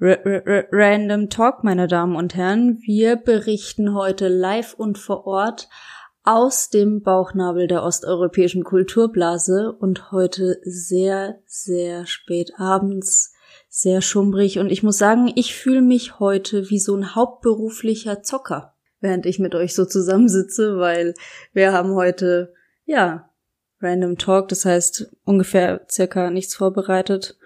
R -R Random Talk, meine Damen und Herren. Wir berichten heute live und vor Ort aus dem Bauchnabel der osteuropäischen Kulturblase und heute sehr, sehr spät abends, sehr schummrig und ich muss sagen, ich fühle mich heute wie so ein hauptberuflicher Zocker, während ich mit euch so zusammensitze, weil wir haben heute, ja, Random Talk, das heißt ungefähr circa nichts vorbereitet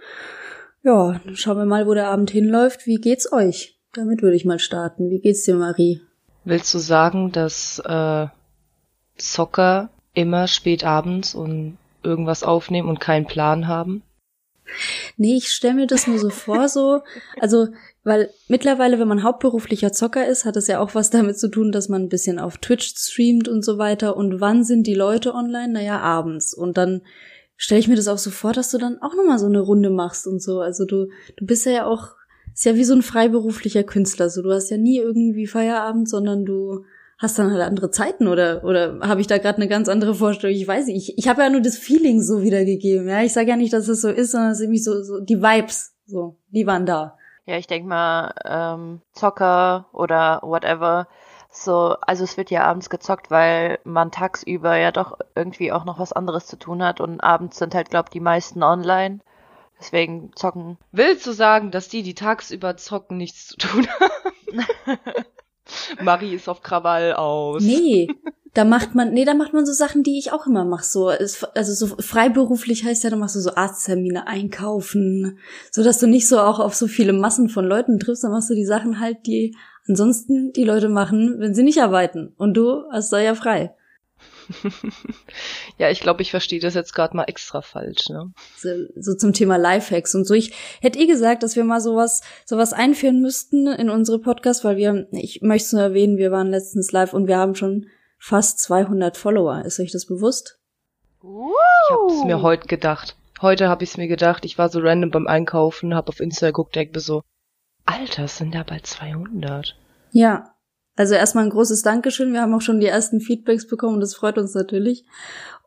ja, dann schauen wir mal, wo der Abend hinläuft. Wie geht's euch? Damit würde ich mal starten. Wie geht's dir, Marie? Willst du sagen, dass äh, Soccer immer spät abends und irgendwas aufnehmen und keinen Plan haben? Nee, ich stelle mir das nur so vor, so, also, weil mittlerweile, wenn man hauptberuflicher Zocker ist, hat es ja auch was damit zu tun, dass man ein bisschen auf Twitch streamt und so weiter. Und wann sind die Leute online? Naja, abends. Und dann stelle ich mir das auch so vor, dass du dann auch nochmal so eine Runde machst und so. Also du, du bist ja auch, ist ja wie so ein freiberuflicher Künstler. So, du hast ja nie irgendwie Feierabend, sondern du hast dann halt andere Zeiten oder oder habe ich da gerade eine ganz andere Vorstellung? Ich weiß nicht. Ich, ich habe ja nur das Feeling so wiedergegeben. Ja, ich sage ja nicht, dass es so ist, sondern es sind irgendwie so, so die Vibes, so die waren da. Ja, ich denk mal ähm, Zocker oder whatever so, also es wird ja abends gezockt, weil man tagsüber ja doch irgendwie auch noch was anderes zu tun hat und abends sind halt, glaub die meisten online. Deswegen zocken. Willst du sagen, dass die, die tagsüber zocken, nichts zu tun haben? Marie ist auf Krawall aus. Nee, da macht man, nee, da macht man so Sachen, die ich auch immer mache. So, also so freiberuflich heißt ja, da machst du so Arzttermine einkaufen, so dass du nicht so auch auf so viele Massen von Leuten triffst, dann machst du die Sachen halt, die ansonsten die Leute machen, wenn sie nicht arbeiten. Und du hast da ja frei. ja, ich glaube, ich verstehe das jetzt gerade mal extra falsch. Ne? So, so zum Thema Lifehacks und so. Ich hätte eh gesagt, dass wir mal sowas sowas einführen müssten in unsere Podcast, weil wir, ich möchte es nur erwähnen, wir waren letztens live und wir haben schon fast 200 Follower. Ist euch das bewusst? Ich habe es mir heute gedacht. Heute habe ich es mir gedacht. Ich war so random beim Einkaufen, habe auf Insta geguckt, denke so, Alter, es sind da bald 200. Ja, also erstmal ein großes Dankeschön. Wir haben auch schon die ersten Feedbacks bekommen und das freut uns natürlich.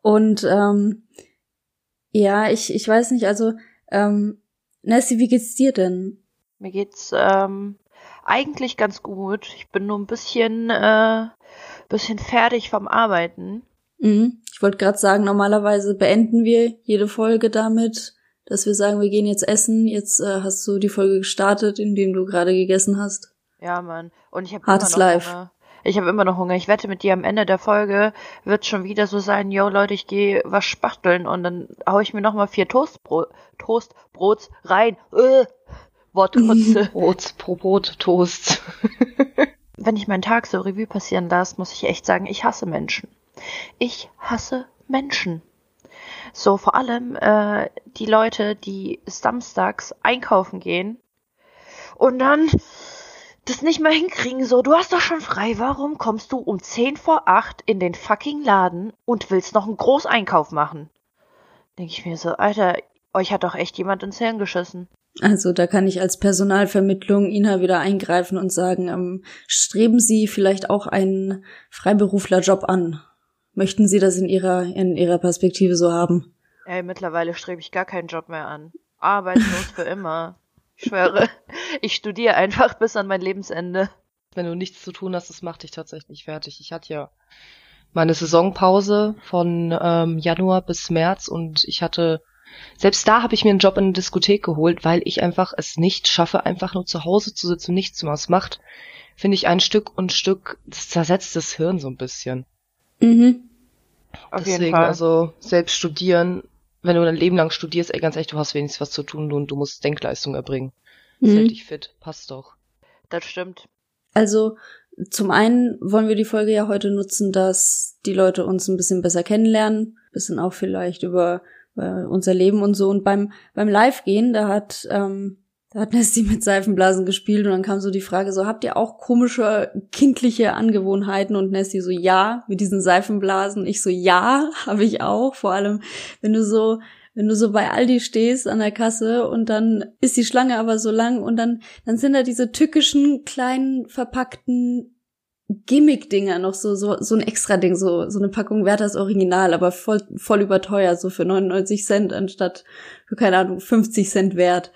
Und ähm, ja, ich, ich weiß nicht, also ähm, Nessie, wie geht's dir denn? Mir geht's ähm, eigentlich ganz gut. Ich bin nur ein bisschen, äh, bisschen fertig vom Arbeiten. Mhm. Ich wollte gerade sagen, normalerweise beenden wir jede Folge damit, dass wir sagen, wir gehen jetzt essen. Jetzt äh, hast du die Folge gestartet, indem du gerade gegessen hast. Ja, Mann. Und ich habe immer noch Life. Hunger. Ich habe immer noch Hunger. Ich wette mit dir, am Ende der Folge wird schon wieder so sein, yo Leute, ich gehe was spachteln und dann hau ich mir noch mal vier Toastbrot, Toastbrots rein. Äh, Wortkotze. Brot, Brot, Toast. Wenn ich meinen Tag so Revue passieren lasse, muss ich echt sagen, ich hasse Menschen. Ich hasse Menschen. So vor allem äh, die Leute, die samstags einkaufen gehen und dann das nicht mehr hinkriegen. So, du hast doch schon frei. Warum kommst du um 10 vor 8 in den fucking Laden und willst noch einen Großeinkauf machen? Denke ich mir so, Alter, euch hat doch echt jemand ins Hirn geschissen. Also da kann ich als Personalvermittlung Ina wieder eingreifen und sagen, ähm, streben Sie vielleicht auch einen Freiberuflerjob an. Möchten Sie das in Ihrer, in Ihrer Perspektive so haben? Ey, mittlerweile strebe ich gar keinen Job mehr an. Arbeitslos für immer. Ich schwöre, ich studiere einfach bis an mein Lebensende. Wenn du nichts zu tun hast, das macht dich tatsächlich fertig. Ich hatte ja meine Saisonpause von ähm, Januar bis März und ich hatte selbst da habe ich mir einen Job in der Diskothek geholt, weil ich einfach es nicht schaffe, einfach nur zu Hause zu sitzen und nichts zu machen. Es macht, finde ich, ein Stück und Stück, das zersetzt das Hirn so ein bisschen. Mhm. Auf Deswegen, jeden Fall. also selbst studieren, wenn du dein Leben lang studierst, ey, ganz echt, du hast wenigstens was zu tun und du musst Denkleistung erbringen. Das hält Mhm. dich fit, passt doch. Das stimmt. Also zum einen wollen wir die Folge ja heute nutzen, dass die Leute uns ein bisschen besser kennenlernen, bisschen auch vielleicht über, über unser Leben und so. Und beim beim Live-Gehen, da hat ähm, da hat Nessie mit Seifenblasen gespielt und dann kam so die Frage so, habt ihr auch komische kindliche Angewohnheiten? Und Nessie so, ja, mit diesen Seifenblasen. Ich so, ja, habe ich auch. Vor allem, wenn du so wenn du so bei Aldi stehst an der Kasse und dann ist die Schlange aber so lang und dann, dann sind da diese tückischen, kleinen, verpackten Gimmick-Dinger noch so, so, so ein extra Ding, so, so eine Packung wert das Original, aber voll, voll überteuert, so für 99 Cent anstatt für, keine Ahnung, 50 Cent wert.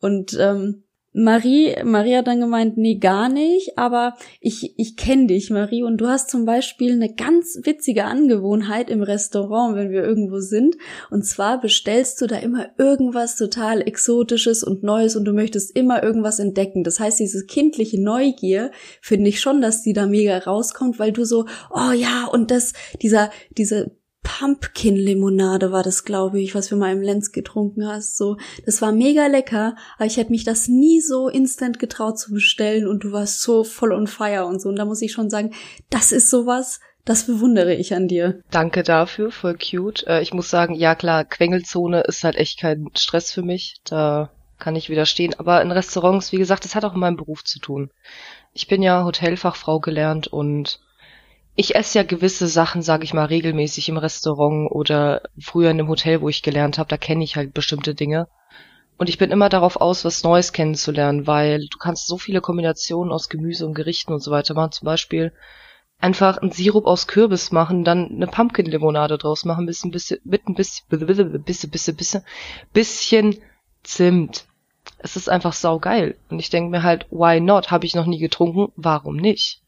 Und, ähm, Marie, Marie hat dann gemeint, nee, gar nicht, aber ich, ich kenne dich, Marie, und du hast zum Beispiel eine ganz witzige Angewohnheit im Restaurant, wenn wir irgendwo sind. Und zwar bestellst du da immer irgendwas total Exotisches und Neues und du möchtest immer irgendwas entdecken. Das heißt, diese kindliche Neugier finde ich schon, dass die da mega rauskommt, weil du so, oh ja, und das, dieser, diese Pumpkin-Limonade war das, glaube ich, was wir mal im Lenz getrunken hast. So, das war mega lecker, aber ich hätte mich das nie so instant getraut zu bestellen und du warst so voll on fire und so. Und da muss ich schon sagen, das ist sowas, das bewundere ich an dir. Danke dafür, voll cute. Äh, ich muss sagen, ja klar, Quengelzone ist halt echt kein Stress für mich. Da kann ich widerstehen. Aber in Restaurants, wie gesagt, das hat auch in meinem Beruf zu tun. Ich bin ja Hotelfachfrau gelernt und ich esse ja gewisse Sachen, sage ich mal, regelmäßig im Restaurant oder früher in dem Hotel, wo ich gelernt habe, da kenne ich halt bestimmte Dinge. Und ich bin immer darauf aus, was Neues kennenzulernen, weil du kannst so viele Kombinationen aus Gemüse und Gerichten und so weiter machen. Zum Beispiel einfach einen Sirup aus Kürbis machen, dann eine Pumpkin-Limonade draus machen, bisschen, bisschen, mit ein bisschen, bisschen, bisschen, bisschen, bisschen, bisschen Zimt. Es ist einfach saugeil. Und ich denke mir halt, why not? Habe ich noch nie getrunken, warum nicht?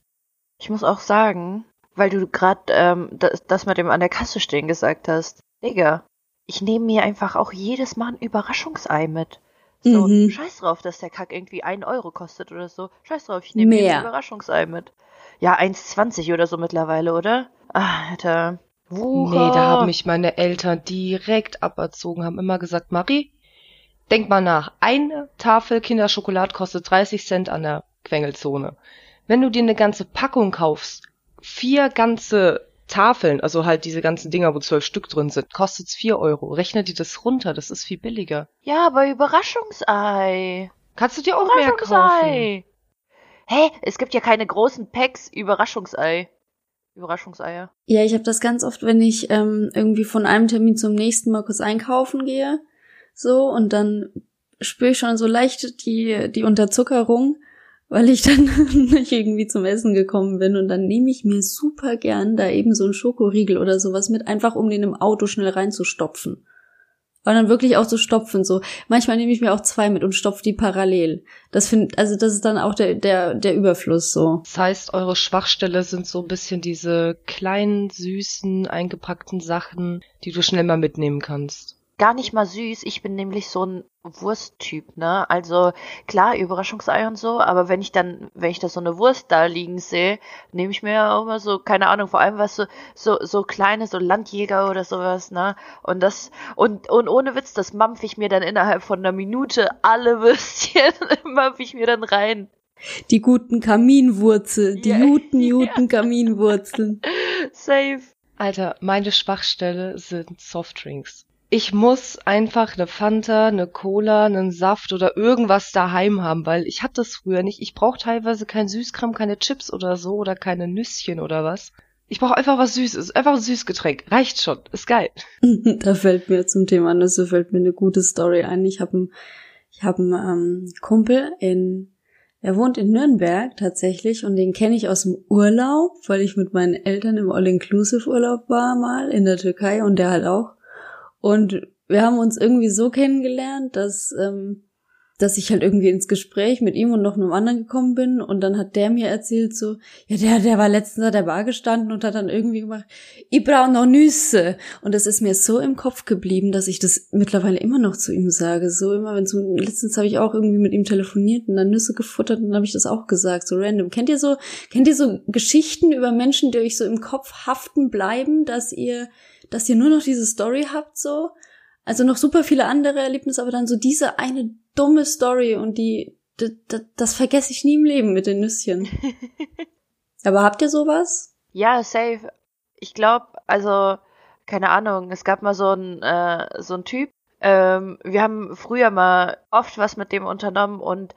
Ich muss auch sagen, weil du gerade ähm, das, das mit dem an der Kasse stehen gesagt hast. Digga, ich nehme mir einfach auch jedes Mal ein Überraschungsei mit. So, mhm. scheiß drauf, dass der Kack irgendwie ein Euro kostet oder so. Scheiß drauf, ich nehme mir ein Überraschungsei mit. Ja, 1,20 oder so mittlerweile, oder? Ah, Alter. Wucher. Nee, da haben mich meine Eltern direkt aberzogen, haben immer gesagt, Marie, denk mal nach. Eine Tafel Kinderschokolade kostet 30 Cent an der Quengelzone. Wenn du dir eine ganze Packung kaufst, vier ganze Tafeln, also halt diese ganzen Dinger, wo zwölf Stück drin sind, kostet's vier Euro. Rechne dir das runter, das ist viel billiger. Ja, aber Überraschungsei. Kannst du dir auch mehr kaufen. Hä? Es gibt ja keine großen Packs Überraschungsei. Überraschungseier. Ja, ich habe das ganz oft, wenn ich ähm, irgendwie von einem Termin zum nächsten mal kurz einkaufen gehe, so und dann spüre ich schon so leicht die die Unterzuckerung weil ich dann nicht irgendwie zum Essen gekommen bin und dann nehme ich mir super gern da eben so ein Schokoriegel oder sowas mit, einfach um den im Auto schnell reinzustopfen. Und dann wirklich auch so stopfen, so. Manchmal nehme ich mir auch zwei mit und stopfe die parallel. Das finde, also das ist dann auch der, der, der Überfluss, so. Das heißt, eure Schwachstelle sind so ein bisschen diese kleinen, süßen, eingepackten Sachen, die du schnell mal mitnehmen kannst gar nicht mal süß. Ich bin nämlich so ein Wursttyp, ne? Also klar, Überraschungsei und so, aber wenn ich dann, wenn ich da so eine Wurst da liegen sehe, nehme ich mir auch immer so, keine Ahnung, vor allem was so, so, so kleine, so Landjäger oder sowas, ne? Und das, und, und ohne Witz, das mampf ich mir dann innerhalb von einer Minute alle Würstchen, mampf ich mir dann rein. Die guten Kaminwurzel, die yeah. guten, guten ja. Kaminwurzeln. Safe. Alter, meine Schwachstelle sind Softdrinks ich muss einfach eine Fanta, eine Cola, einen Saft oder irgendwas daheim haben, weil ich hatte das früher nicht. Ich brauche teilweise kein Süßkram, keine Chips oder so oder keine Nüsschen oder was. Ich brauche einfach was Süßes, einfach ein Süßgetränk. Reicht schon, ist geil. da fällt mir zum Thema Nüsse fällt mir eine gute Story ein. Ich habe einen ich hab ähm, Kumpel in er wohnt in Nürnberg tatsächlich und den kenne ich aus dem Urlaub, weil ich mit meinen Eltern im All-Inclusive-Urlaub war mal in der Türkei und der halt auch. Und wir haben uns irgendwie so kennengelernt, dass, ähm, dass ich halt irgendwie ins Gespräch mit ihm und noch einem anderen gekommen bin und dann hat der mir erzählt so, ja, der, der war letztens an der Bar gestanden und hat dann irgendwie gemacht, ich brauche noch Nüsse. Und das ist mir so im Kopf geblieben, dass ich das mittlerweile immer noch zu ihm sage. So immer, wenn so, letztens habe ich auch irgendwie mit ihm telefoniert und dann Nüsse gefuttert und dann habe ich das auch gesagt, so random. Kennt ihr so, kennt ihr so Geschichten über Menschen, die euch so im Kopf haften bleiben, dass ihr dass ihr nur noch diese Story habt, so. Also noch super viele andere Erlebnisse, aber dann so diese eine dumme Story und die, das, das vergesse ich nie im Leben mit den Nüsschen. aber habt ihr sowas? Ja, safe. Ich glaube, also, keine Ahnung, es gab mal so ein, äh, so ein Typ, ähm, wir haben früher mal oft was mit dem unternommen und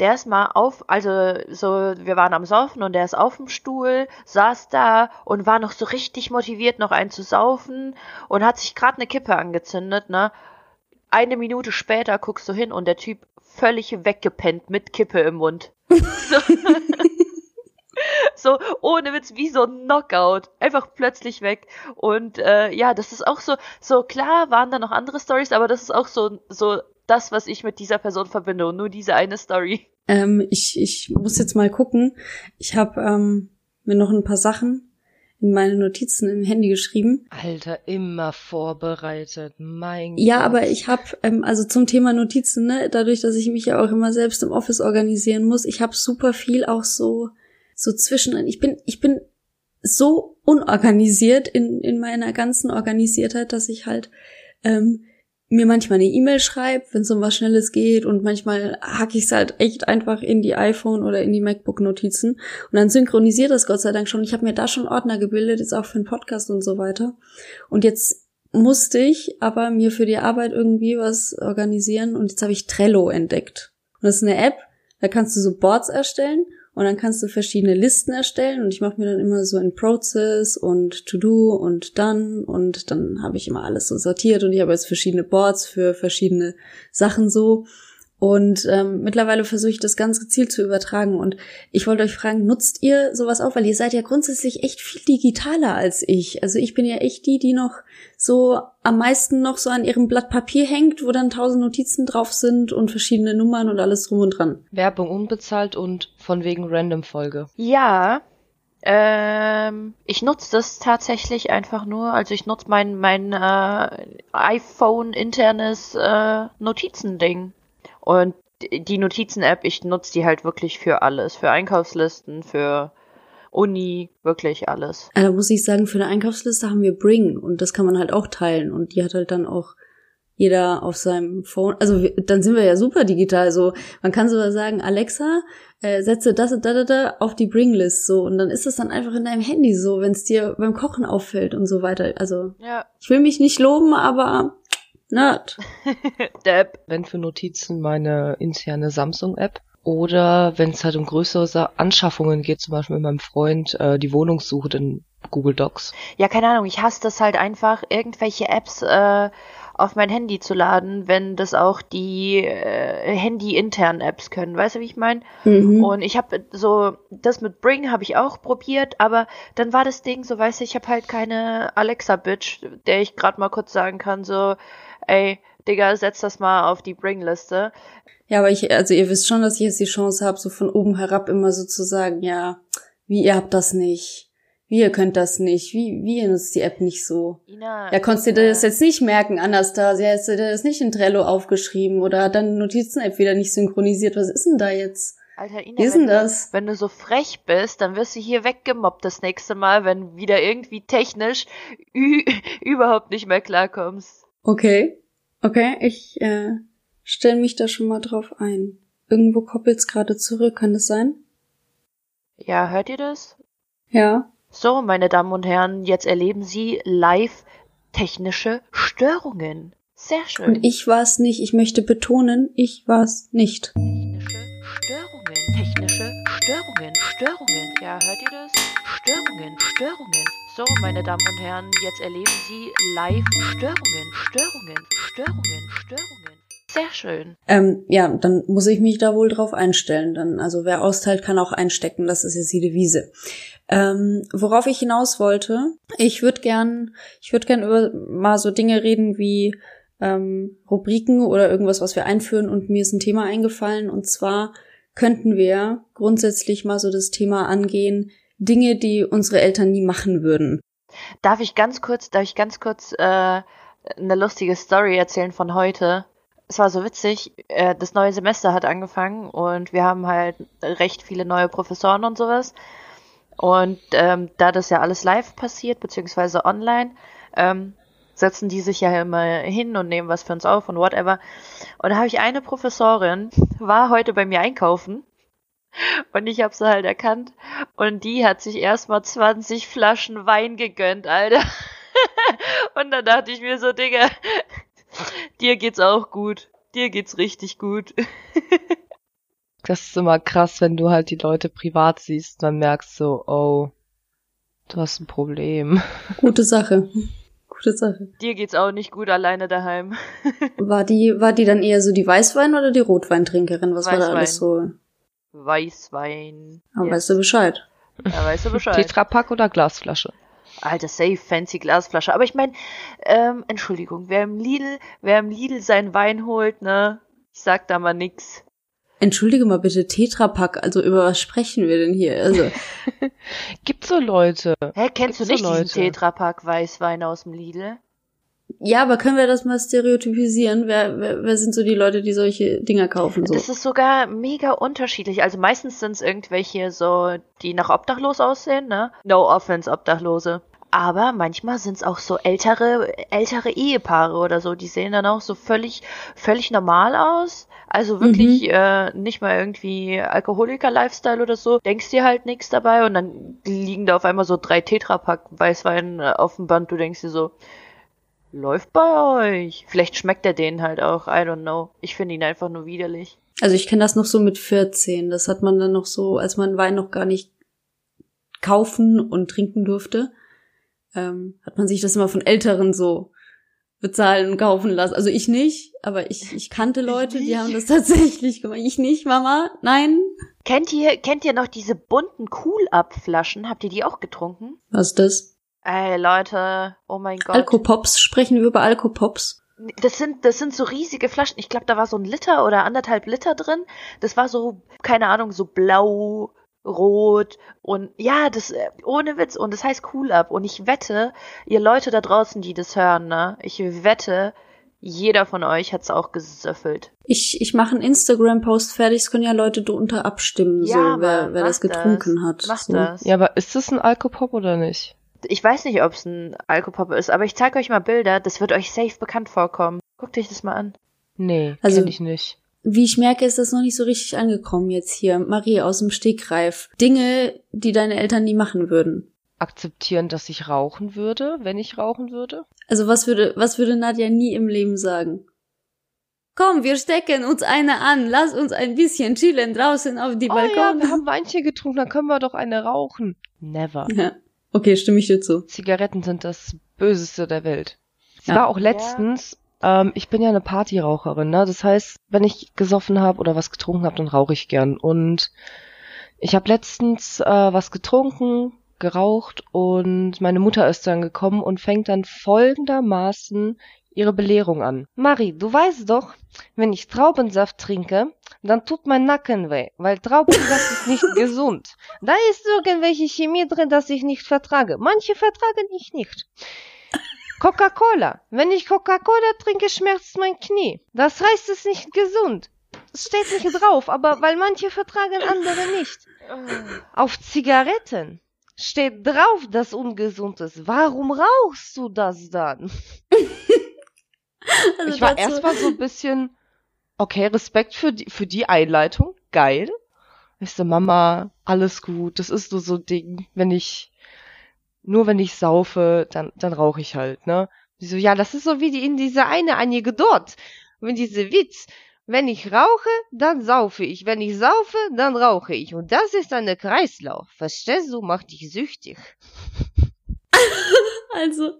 der ist mal auf, also so, wir waren am Saufen und der ist auf dem Stuhl, saß da und war noch so richtig motiviert, noch einen zu saufen und hat sich gerade eine Kippe angezündet, ne? Eine Minute später guckst du hin und der Typ völlig weggepennt mit Kippe im Mund. so, so ohne Witz, wie so ein Knockout. Einfach plötzlich weg. Und äh, ja, das ist auch so, so klar waren da noch andere Stories, aber das ist auch so, so das, was ich mit dieser Person verbinde und nur diese eine Story. Ähm, ich, ich muss jetzt mal gucken. Ich habe ähm, mir noch ein paar Sachen in meine Notizen im Handy geschrieben. Alter, immer vorbereitet. Mein Ja, Gott. aber ich habe ähm, also zum Thema Notizen, ne, dadurch, dass ich mich ja auch immer selbst im Office organisieren muss, ich habe super viel auch so so zwischen. Ich bin ich bin so unorganisiert in in meiner ganzen Organisiertheit, dass ich halt ähm, mir manchmal eine E-Mail schreibe, wenn es um was Schnelles geht und manchmal hacke ich es halt echt einfach in die iPhone oder in die MacBook-Notizen und dann synchronisiert das Gott sei Dank schon. Ich habe mir da schon Ordner gebildet, jetzt auch für den Podcast und so weiter. Und jetzt musste ich aber mir für die Arbeit irgendwie was organisieren und jetzt habe ich Trello entdeckt. Und das ist eine App, da kannst du so Boards erstellen und dann kannst du verschiedene Listen erstellen und ich mache mir dann immer so in Process und To Do und Done und dann habe ich immer alles so sortiert und ich habe jetzt verschiedene Boards für verschiedene Sachen so. Und ähm, mittlerweile versuche ich das ganz gezielt zu übertragen. Und ich wollte euch fragen, nutzt ihr sowas auch? Weil ihr seid ja grundsätzlich echt viel digitaler als ich. Also ich bin ja echt die, die noch so am meisten noch so an ihrem Blatt Papier hängt, wo dann tausend Notizen drauf sind und verschiedene Nummern und alles drum und dran. Werbung unbezahlt und von wegen Random-Folge. Ja, ähm, ich nutze das tatsächlich einfach nur. Also ich nutze mein, mein äh, iPhone internes äh, Notizending. Und die Notizen-App, ich nutze die halt wirklich für alles. Für Einkaufslisten, für Uni, wirklich alles. Äh, Da muss ich sagen, für eine Einkaufsliste haben wir Bring und das kann man halt auch teilen und die hat halt dann auch jeder auf seinem Phone. Also wir, dann sind wir ja super digital. So, man kann sogar sagen, Alexa, äh, setze das und da, da, da auf die Bring-List so und dann ist es dann einfach in deinem Handy so, wenn es dir beim Kochen auffällt und so weiter. Also Ja, ich will mich nicht loben, aber Nerd. Depp. Wenn für Notizen meine interne Samsung-App. Oder wenn es halt um größere Anschaffungen geht, zum Beispiel mit meinem Freund, äh, die Wohnungssuche in Google Docs. Ja, keine Ahnung, ich hasse das halt einfach, irgendwelche Apps äh, auf mein Handy zu laden, wenn das auch die äh, Handy-internen Apps können. Weißt du, wie ich meine? Mhm. Und ich habe so, das mit Bring habe ich auch probiert, aber dann war das Ding so, weißt du, ich habe halt keine Alexa-Bitch, der ich gerade mal kurz sagen kann, so, ey, Digga, setz das mal auf die Bring-Liste. Ja, aber ich, also ihr wisst schon, dass ich jetzt die Chance habe, so von oben herab immer so zu sagen, ja, wie ihr habt das nicht, wie ihr könnt das nicht, wie, wie ihr nutzt die App nicht so. Ina, Ja, konntest du dir das jetzt nicht merken, Anastasia? Hast du dir das nicht in Trello aufgeschrieben oder hat deine Notizen-App wieder nicht synchronisiert? Was ist denn da jetzt? Alter, Ina, Wie ist wenn, denn du, das? wenn du so frech bist, dann wirst du hier weggemobbt das nächste Mal, wenn wieder irgendwie technisch überhaupt nicht mehr klarkommst. Okay. Okay, ich äh, stell mich da schon mal drauf ein. Irgendwo koppelt's gerade zurück, kann das sein? Ja, hört ihr das? Ja. So, meine Damen und Herren, jetzt erleben Sie live technische Störungen. Sehr schön. Und ich war's nicht. Ich möchte betonen, ich war's nicht. Technische Störungen. Technische Störungen. Störungen. Ja, hört ihr das? Störungen. Störungen. So, meine Damen und Herren, jetzt erleben Sie live Störungen. Störungen. Störungen. Störungen. Sehr schön. Ähm, ja, dann muss ich mich da wohl drauf einstellen. Dann, also wer austeilt, kann auch einstecken. Das ist jetzt die Devise. Ähm, worauf ich hinaus wollte, ich würde gern, ich würde gern über mal so Dinge reden wie ähm, Rubriken oder irgendwas, was wir einführen. Und mir ist ein Thema eingefallen. Und zwar könnten wir grundsätzlich mal so das Thema angehen, Dinge, die unsere Eltern nie machen würden. Darf ich ganz kurz, darf ich ganz kurz äh, eine lustige Story erzählen von heute? Es war so witzig, äh, das neue Semester hat angefangen und wir haben halt recht viele neue Professoren und sowas. Und ähm, da das ja alles live passiert, beziehungsweise online, ähm, setzen die sich ja immer hin und nehmen was für uns auf und whatever. Und da habe ich eine Professorin, war heute bei mir einkaufen und ich habe sie halt erkannt und die hat sich erstmal 20 Flaschen Wein gegönnt, Alter. und dann dachte ich mir so, Digga, dir geht's auch gut. Dir geht's richtig gut. Das ist immer krass, wenn du halt die Leute privat siehst, dann merkst du, oh, du hast ein Problem. Gute Sache. Gute Sache. Dir geht's auch nicht gut alleine daheim. War die, war die dann eher so die Weißwein- oder die Rotweintrinkerin? Was war da Weißwein. alles so? Weißwein. Aber Yes. weißt du Bescheid? Ja, weißt du Bescheid. Tetrapack oder Glasflasche? Alter, safe, fancy Glasflasche. Aber ich meine, ähm, Entschuldigung, wer im Lidl, wer im Lidl seinen Wein holt, ne, ich sag da mal nix. Entschuldige mal bitte, Tetrapack, also über was sprechen wir denn hier? Also, Gibt so Leute. Hä, kennst Gibt's du so nicht diesen Leute? Tetrapack Weißwein aus dem Lidl? Ja, aber können wir das mal stereotypisieren? Wer, wer, wer sind so die Leute, die solche Dinger kaufen? So? Das ist sogar mega unterschiedlich. Also meistens sind es irgendwelche so, die nach obdachlos aussehen, ne? No offense, Obdachlose. Aber manchmal sind es auch so ältere, ältere Ehepaare oder so, die sehen dann auch so völlig, völlig normal aus. Also wirklich äh, nicht mal irgendwie Alkoholiker-Lifestyle oder so. Denkst dir halt nichts dabei und dann liegen da auf einmal so drei Tetrapack Weißwein äh, auf dem Band. Du denkst dir so, läuft bei euch. Vielleicht schmeckt er denen halt auch, I don't know. Ich finde ihn einfach nur widerlich. Also ich kenne das noch so mit 14. Das hat man dann noch so, als man Wein noch gar nicht kaufen und trinken durfte, ähm, hat man sich das immer von Älteren so bezahlen und kaufen lassen. Also ich nicht, aber ich, ich kannte Leute, die nicht. haben das tatsächlich gemacht. Ich nicht, Mama? Nein? Kennt ihr, kennt ihr noch diese bunten Cool-Up-Flaschen? Habt ihr die auch getrunken? Was ist das? Ey, Leute, oh mein Gott. Alkopops? Sprechen wir über Alkopops? Das sind, das sind so riesige Flaschen. Ich glaube, da war so ein Liter oder anderthalb Liter drin. Das war so, keine Ahnung, so blau, rot und ja, das, äh, ohne Witz. Und das heißt Cool Up. Und ich wette, ihr Leute da draußen, die das hören, ne, ich wette, jeder von euch hat's auch gesöffelt. Ich, ich mache einen Instagram-Post fertig, es können ja Leute drunter abstimmen, Ja, so, wer, wer das getrunken das. hat. Mach so. das. Ja, aber ist das ein Alkopop oder nicht? Ich weiß nicht, ob es ein Alkopop ist, aber ich zeige euch mal Bilder. Das wird euch safe bekannt vorkommen. Guckt euch das mal an. Nee, Also- ich nicht. Wie ich merke, ist das noch nicht so richtig angekommen jetzt hier. Marie aus dem Stegreif. Dinge, die deine Eltern nie machen würden. Akzeptieren, dass ich rauchen würde, wenn ich rauchen würde? Also was würde, was würde Nadja nie im Leben sagen? Komm, wir stecken uns eine an. Lass uns ein bisschen chillen draußen auf die Oh ja, Balkon. wir haben Weinchen getrunken, dann können wir doch eine rauchen. Never. ja. Okay, stimme ich dir zu. Zigaretten sind das Böseste der Welt. Es Ja. war auch letztens, ähm, ich bin ja eine Partyraucherin, ne? Das heißt, wenn ich gesoffen habe oder was getrunken habe, dann rauche ich gern. Und ich habe letztens äh, was getrunken, geraucht und meine Mutter ist dann gekommen und fängt dann folgendermaßen ihre Belehrung an. Marie, du weißt doch, wenn ich Traubensaft trinke, dann tut mein Nacken weh, weil Traubensaft ist nicht gesund. Da ist irgendwelche Chemie drin, das ich nicht vertrage. Manche vertragen ich nicht. Coca-Cola. Wenn ich Coca-Cola trinke, schmerzt mein Knie. Das heißt, es ist nicht gesund. Es steht nicht drauf, aber weil manche vertragen, andere nicht. Auf Zigaretten steht drauf, dass ungesund ist. Warum rauchst du das dann? Also Ich war dazu- erstmal so ein bisschen, okay, Respekt für die, für die Einleitung. Geil. Ich so, Mama, alles gut. Das ist nur so ein Ding. Wenn ich, nur wenn ich saufe, dann, dann rauche ich halt, ne? Die so, ja, das ist so wie die in dieser eine Anekdote. Wenn diese Witz. Wenn ich rauche, dann saufe ich. Wenn ich saufe, dann rauche ich. Und das ist ein Kreislauf. Verstehst du? Macht dich süchtig. Also,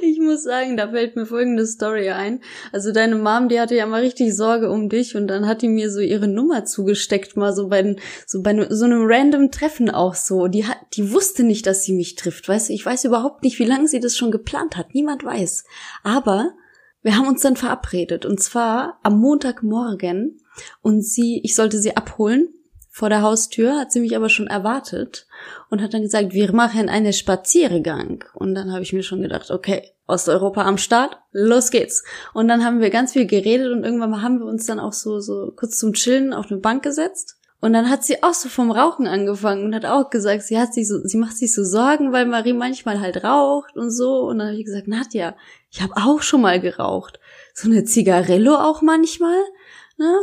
ich muss sagen, da fällt mir folgende Story ein. Also deine Mom, die hatte ja mal richtig Sorge um dich und dann hat die mir so ihre Nummer zugesteckt, mal so bei, so bei so einem random Treffen auch so. Die hat, die wusste nicht, dass sie mich trifft, weißt du? Ich weiß überhaupt nicht, wie lange sie das schon geplant hat. Niemand weiß. Aber wir haben uns dann verabredet und zwar am Montagmorgen und sie, ich sollte sie abholen vor der Haustür, hat sie mich aber schon erwartet und hat dann gesagt, wir machen einen Spaziergang. Und dann habe ich mir schon gedacht, okay, Osteuropa am Start, los geht's. Und dann haben wir ganz viel geredet und irgendwann haben wir uns dann auch so, so kurz zum Chillen auf eine Bank gesetzt. Und dann hat sie auch so vom Rauchen angefangen und hat auch gesagt, sie hat sich so, sie macht sich so Sorgen, weil Marie manchmal halt raucht und so. Und dann habe ich gesagt, Nadja, ich habe auch schon mal geraucht. So eine Zigarillo auch manchmal, ne?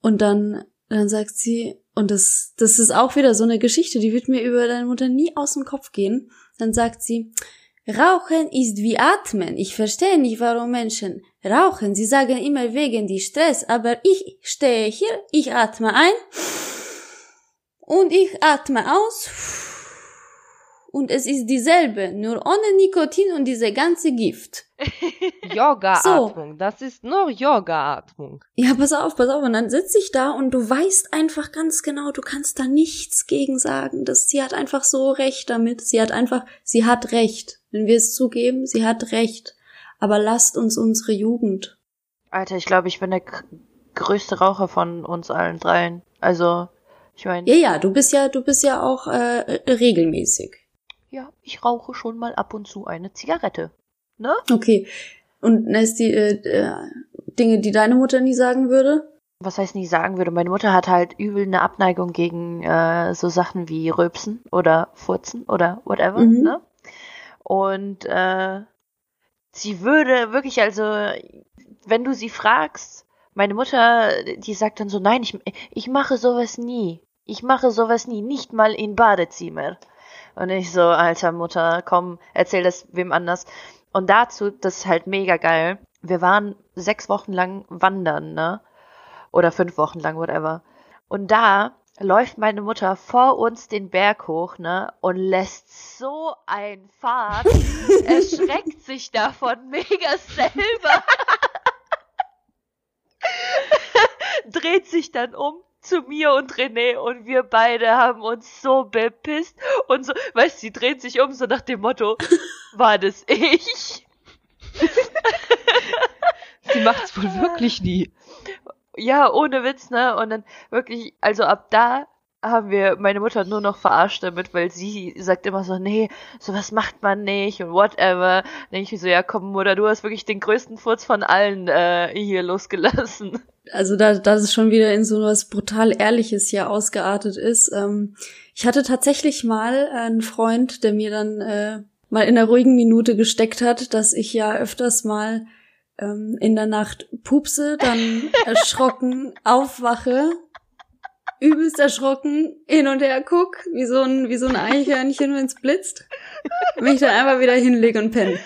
Und dann, dann sagt sie, und das, das ist auch wieder so eine Geschichte, die wird mir über deine Mutter nie aus dem Kopf gehen. Dann sagt sie, Rauchen ist wie Atmen. Ich verstehe nicht, warum Menschen rauchen. Sie sagen immer wegen die Stress, aber ich stehe hier, ich atme ein und ich atme aus und es ist dieselbe, nur ohne Nikotin und diese ganze Gift. Yoga-Atmung, das ist nur Yoga-Atmung. Ja, pass auf, pass auf. Und dann sitze ich da und du weißt einfach ganz genau, du kannst da nichts gegen sagen. Das, sie hat einfach so recht damit. Sie hat einfach, sie hat recht. Wenn wir es zugeben, sie hat recht. Aber lasst uns unsere Jugend. Alter, ich glaube, ich bin der größte Raucher von uns allen dreien. Also, ich meine, Ja, ja, du bist ja, du bist ja auch äh, regelmäßig. Ja, ich rauche schon mal ab und zu eine Zigarette. Ne? Okay. Und ist die äh, äh, Dinge, die deine Mutter nie sagen würde? Was heißt nie sagen würde, meine Mutter hat halt übel eine Abneigung gegen äh, so Sachen wie Röpsen oder Furzen oder whatever, Mhm. ne? Und äh, sie würde wirklich, also, wenn du sie fragst, meine Mutter, die sagt dann so, nein, ich, ich mache sowas nie. Ich mache sowas nie, nicht mal in Badezimmer. Und ich so, alter Mutter, komm, erzähl das wem anders. Und dazu, das ist halt mega geil. Wir waren sechs Wochen lang wandern, ne? Oder fünf Wochen lang, whatever. Und da läuft meine Mutter vor uns den Berg hoch, ne? Und lässt so ein Fahrt, erschreckt sich davon mega selber. Dreht sich dann um zu mir und René und wir beide haben uns so bepisst und so, weißt du, sie dreht sich um so nach dem Motto, war das ich? Sie macht's wohl wirklich nie. Ja, ohne Witz, ne? Und dann wirklich, also ab da haben wir meine Mutter nur noch verarscht damit, weil sie sagt immer so, nee, sowas macht man nicht und whatever. Dann denk ich so, ja komm, Mutter, du hast wirklich den größten Furz von allen äh, hier losgelassen. Also da, dass es schon wieder in so was brutal Ehrliches hier ausgeartet ist. Ähm, ich hatte tatsächlich mal einen Freund, der mir dann äh, mal in einer ruhigen Minute gesteckt hat, dass ich ja öfters mal ähm, in der Nacht pupse, dann erschrocken aufwache, übelst erschrocken hin und her guck, wie so ein, wie so ein Eichhörnchen, wenn's blitzt, mich dann einfach wieder hinlege und penne.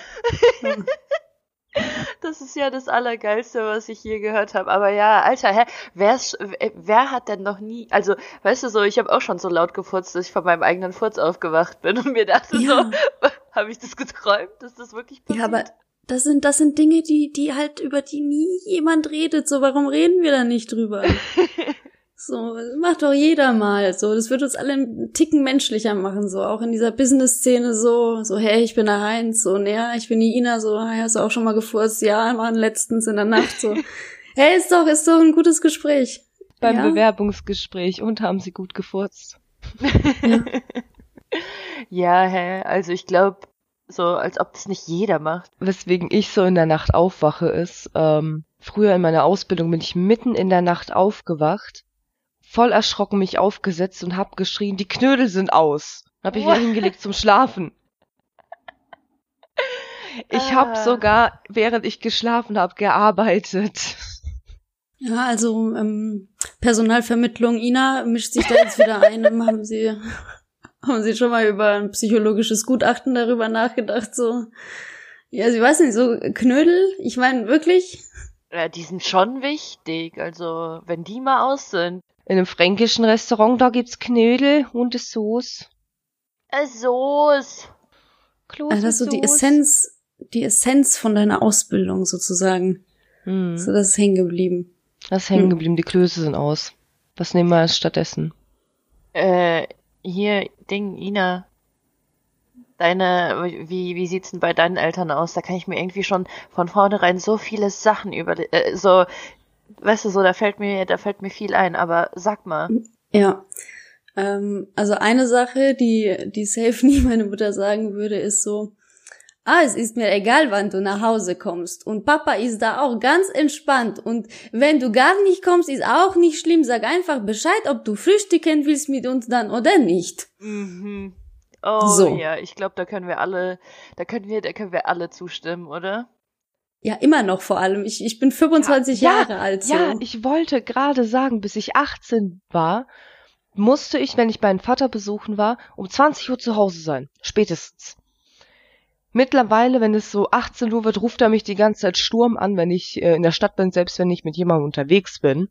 Das ist ja das Allergeilste, was ich je gehört habe. Aber ja, Alter, hä, wer's, wer, wer hat denn noch nie, also, weißt du so, ich habe auch schon so laut gefurzt, dass ich von meinem eigenen Furz aufgewacht bin und mir dachte Ja. so, habe ich das geträumt? Ist das wirklich passiert? Ja, aber das sind, das sind Dinge, die, die halt, über die nie jemand redet. So, warum reden wir da nicht drüber? so, das macht doch jeder mal. So, das wird uns alle einen Ticken menschlicher machen. So, auch in dieser Business-Szene so, so, hey, ich bin der Heinz. So, naja, ich bin die Ina. So, hey, hast du auch schon mal gefurzt? Ja, waren letztens in der Nacht. So, hey, ist doch, ist doch ein gutes Gespräch. Beim Ja. Bewerbungsgespräch und haben sie gut gefurzt. Ja. Ja, hä, also ich glaube, so, als ob das nicht jeder macht. Weswegen ich so in der Nacht aufwache, ist, ähm, früher in meiner Ausbildung bin ich mitten in der Nacht aufgewacht, voll erschrocken mich aufgesetzt und hab geschrien, die Knödel sind aus. Hab ich wieder hingelegt zum Schlafen. Ich hab Ah. sogar, während ich geschlafen hab, gearbeitet. Ja, also ähm, Personalvermittlung, Ina mischt sich da jetzt wieder ein. haben Sie haben Sie schon mal über ein psychologisches Gutachten darüber nachgedacht? So, ja, Sie weiß nicht, so Knödel. Ich meine wirklich. Ja, die sind schon wichtig, also, wenn die mal aus sind. In einem fränkischen Restaurant, da gibt's Knödel und eine Sauce. Äh, Soße. Kloß Also das ist so die. Essenz, die Essenz von deiner Ausbildung sozusagen. Hm. So, das ist hängen geblieben. Das ist hängen Hm. geblieben, die Klöße sind aus. Was nehmen wir stattdessen? Äh, hier, Ding, Ina. Deine, wie, wie sieht's denn bei deinen Eltern aus? Da kann ich mir irgendwie schon von vornherein so viele Sachen über, äh, so, weißt du, so, da fällt mir, da fällt mir viel ein, aber sag mal. Ja. Ähm, also eine Sache, die, die safe nie meine Mutter sagen würde, ist so, ah, es ist mir egal, wann du nach Hause kommst. Und Papa ist da auch ganz entspannt. Und wenn du gar nicht kommst, ist auch nicht schlimm. Sag einfach Bescheid, ob du frühstücken willst mit uns dann oder nicht. Mhm. Oh So. ja, ich glaube, da können wir alle, da können wir, da können wir alle zustimmen, oder? Ja, immer noch vor allem. Ich, ich bin 25 Ja, Jahre alt. So. Ja, ich wollte gerade sagen, bis ich 18 war, musste ich, wenn ich meinen Vater besuchen war, um 20 Uhr zu Hause sein. Spätestens. Mittlerweile, wenn es so 18 Uhr wird, ruft er mich die ganze Zeit Sturm an, wenn ich äh, in der Stadt bin, selbst wenn ich mit jemandem unterwegs bin.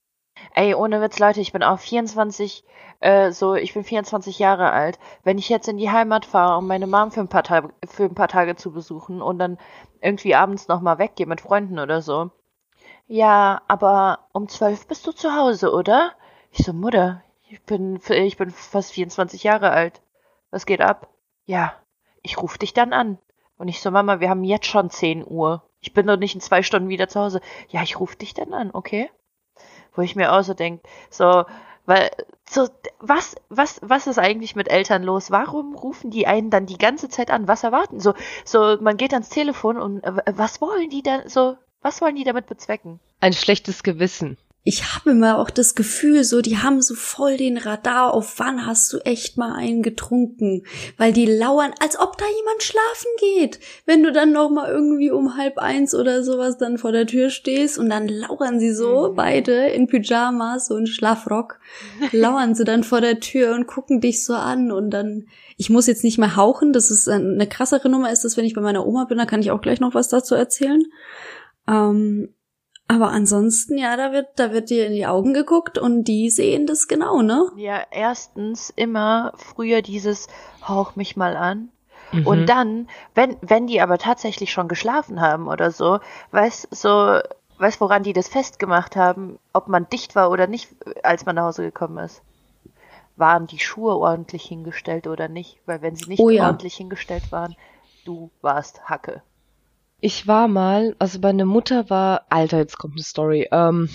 Ey, ohne Witz, Leute, ich bin auch 24, äh, so, ich bin 24 Jahre alt. Wenn ich jetzt in die Heimat fahre, um meine Mom für ein paar, Tage, für ein paar Tage zu besuchen und dann irgendwie abends nochmal weggehe mit Freunden oder so. Ja, aber um zwölf bist du zu Hause, oder? Ich so, Mutter, ich bin, ich bin fast 24 Jahre alt. Was geht ab? Ja, ich ruf dich dann an. Und ich so, Mama, wir haben jetzt schon 10 Uhr. Ich bin doch nicht in zwei Stunden wieder zu Hause. Ja, ich ruf dich dann an, okay? Wo ich mir auch so denke, so, weil, so, was, was, was ist eigentlich mit Eltern los? Warum rufen die einen dann die ganze Zeit an? Was erwarten? So, so, man geht ans Telefon und äh, was wollen die dann, so, was wollen die damit bezwecken? Ein schlechtes Gewissen ich habe immer auch das Gefühl, so, die haben so voll den Radar auf, wann hast du echt mal einen getrunken, weil die lauern, als ob da jemand schlafen geht. Wenn du dann noch mal irgendwie um halb eins oder sowas dann vor der Tür stehst und dann lauern sie so, mhm. beide in Pyjamas und Schlafrock, lauern sie dann vor der Tür und gucken dich so an und dann, ich muss jetzt nicht mehr hauchen, das ist eine krassere Nummer, ist das, wenn ich bei meiner Oma bin, da kann ich auch gleich noch was dazu erzählen. Ähm, aber ansonsten, ja, da wird, da wird dir in die Augen geguckt und die sehen das genau, ne? Ja, erstens immer früher dieses Hauch mich mal an. Mhm. Und dann, wenn, wenn die aber tatsächlich schon geschlafen haben oder so, weißt so, weißt woran die das festgemacht haben, ob man dicht war oder nicht, als man nach Hause gekommen ist? Waren die Schuhe ordentlich hingestellt oder nicht? Weil wenn sie nicht oh, ja. ordentlich hingestellt waren, du warst Hacke. Ich war mal, also meine Mutter war, Alter, jetzt kommt eine Story, ähm,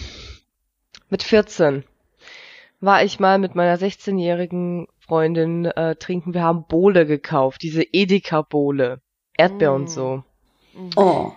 mit 14 war ich mal mit meiner 16-jährigen Freundin äh, trinken. Wir haben Bohle gekauft, diese Edeka-Bohle. Erdbeer mm. und so. Mhm. Oh.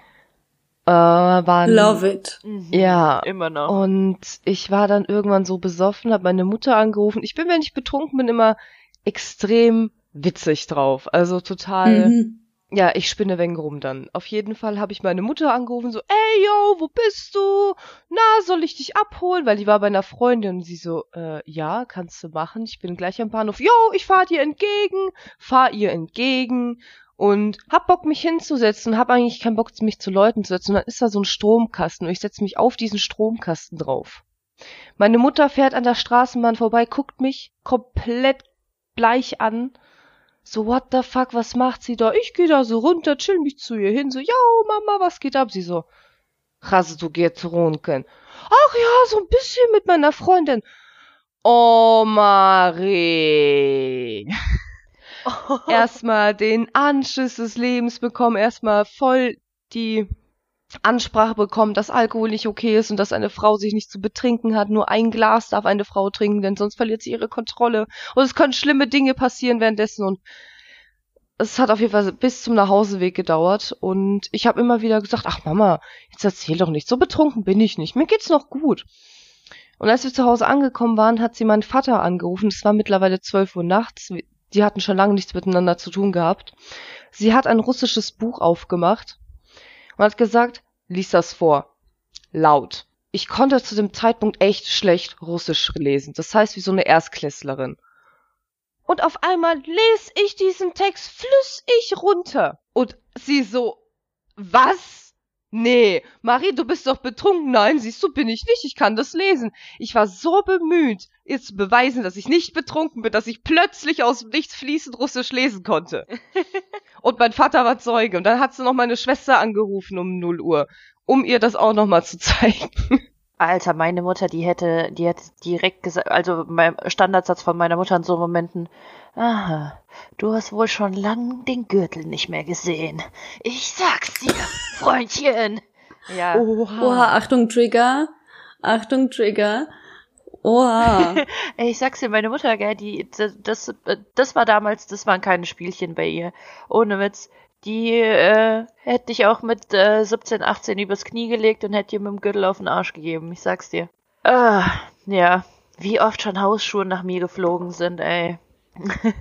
Äh, waren, Love it. Mhm. Ja. Immer noch. Und ich war dann irgendwann so besoffen, habe meine Mutter angerufen. Ich bin, wenn ich betrunken bin, immer extrem witzig drauf. Also total. Mhm ja, ich spinne wegen rum dann. Auf jeden Fall habe ich meine Mutter angerufen, so, ey, yo, wo bist du? Na, soll ich dich abholen? Weil die war bei einer Freundin und sie so, äh, ja, kannst du machen. Ich bin gleich am Bahnhof. Yo, ich fahr dir entgegen, fahr ihr entgegen und hab Bock, mich hinzusetzen, hab eigentlich keinen Bock, mich zu Leuten zu setzen. Und dann ist da so ein Stromkasten und ich setze mich auf diesen Stromkasten drauf. Meine Mutter fährt an der Straßenbahn vorbei, guckt mich komplett bleich an so, what the fuck, was macht sie da? Ich geh da so runter, chill mich zu ihr hin, so, ja, Mama, was geht ab? Sie so, hast du getrunken? Ach ja, so ein bisschen mit meiner Freundin. Oh, Marie. erstmal den Anschiss des Lebens bekommen, erstmal voll die Ansprache bekommen, dass Alkohol nicht okay ist und dass eine Frau sich nicht zu betrinken hat. Nur ein Glas darf eine Frau trinken, denn sonst verliert sie ihre Kontrolle. Und es können schlimme Dinge passieren währenddessen. Und es hat auf jeden Fall bis zum Nachhauseweg gedauert. Und ich habe immer wieder gesagt, ach Mama, jetzt erzähl doch nicht. So betrunken bin ich nicht. Mir geht's noch gut. Und als wir zu Hause angekommen waren, hat sie meinen Vater angerufen. Es war mittlerweile zwölf Uhr nachts. Die hatten schon lange nichts miteinander zu tun gehabt. Sie hat ein russisches Buch aufgemacht und hat gesagt, lies das vor. Laut. Ich konnte zu dem Zeitpunkt echt schlecht Russisch lesen. Das heißt wie so eine Erstklässlerin. Und auf einmal lese ich diesen Text flüssig runter. Und sie so, was? Nee, Marie, du bist doch betrunken. Nein, siehst du, bin ich nicht. Ich kann das lesen. Ich war so bemüht, ihr zu beweisen, dass ich nicht betrunken bin, dass ich plötzlich aus dem Nichts fließend Russisch lesen konnte. und mein Vater war Zeuge. Und dann hat sie noch meine Schwester angerufen um 0 Uhr, um ihr das auch nochmal zu zeigen. Alter, meine Mutter, die hätte, die hätte direkt gesagt, also mein Standardsatz von meiner Mutter in so Momenten, aha, du hast wohl schon lang den Gürtel nicht mehr gesehen. Ich sag's dir, Freundchen. Ja. Oha. Oha, Achtung, Trigger. Achtung, Trigger. Oha. ich sag's dir, meine Mutter, gell, die, das, das, das war damals, das waren keine Spielchen bei ihr. Ohne Witz die äh, hätte ich auch mit äh, 17, 18 übers Knie gelegt und hätte dir mit dem Gürtel auf den Arsch gegeben. Ich sag's dir. Ah, ja, wie oft schon Hausschuhe nach mir geflogen sind, ey.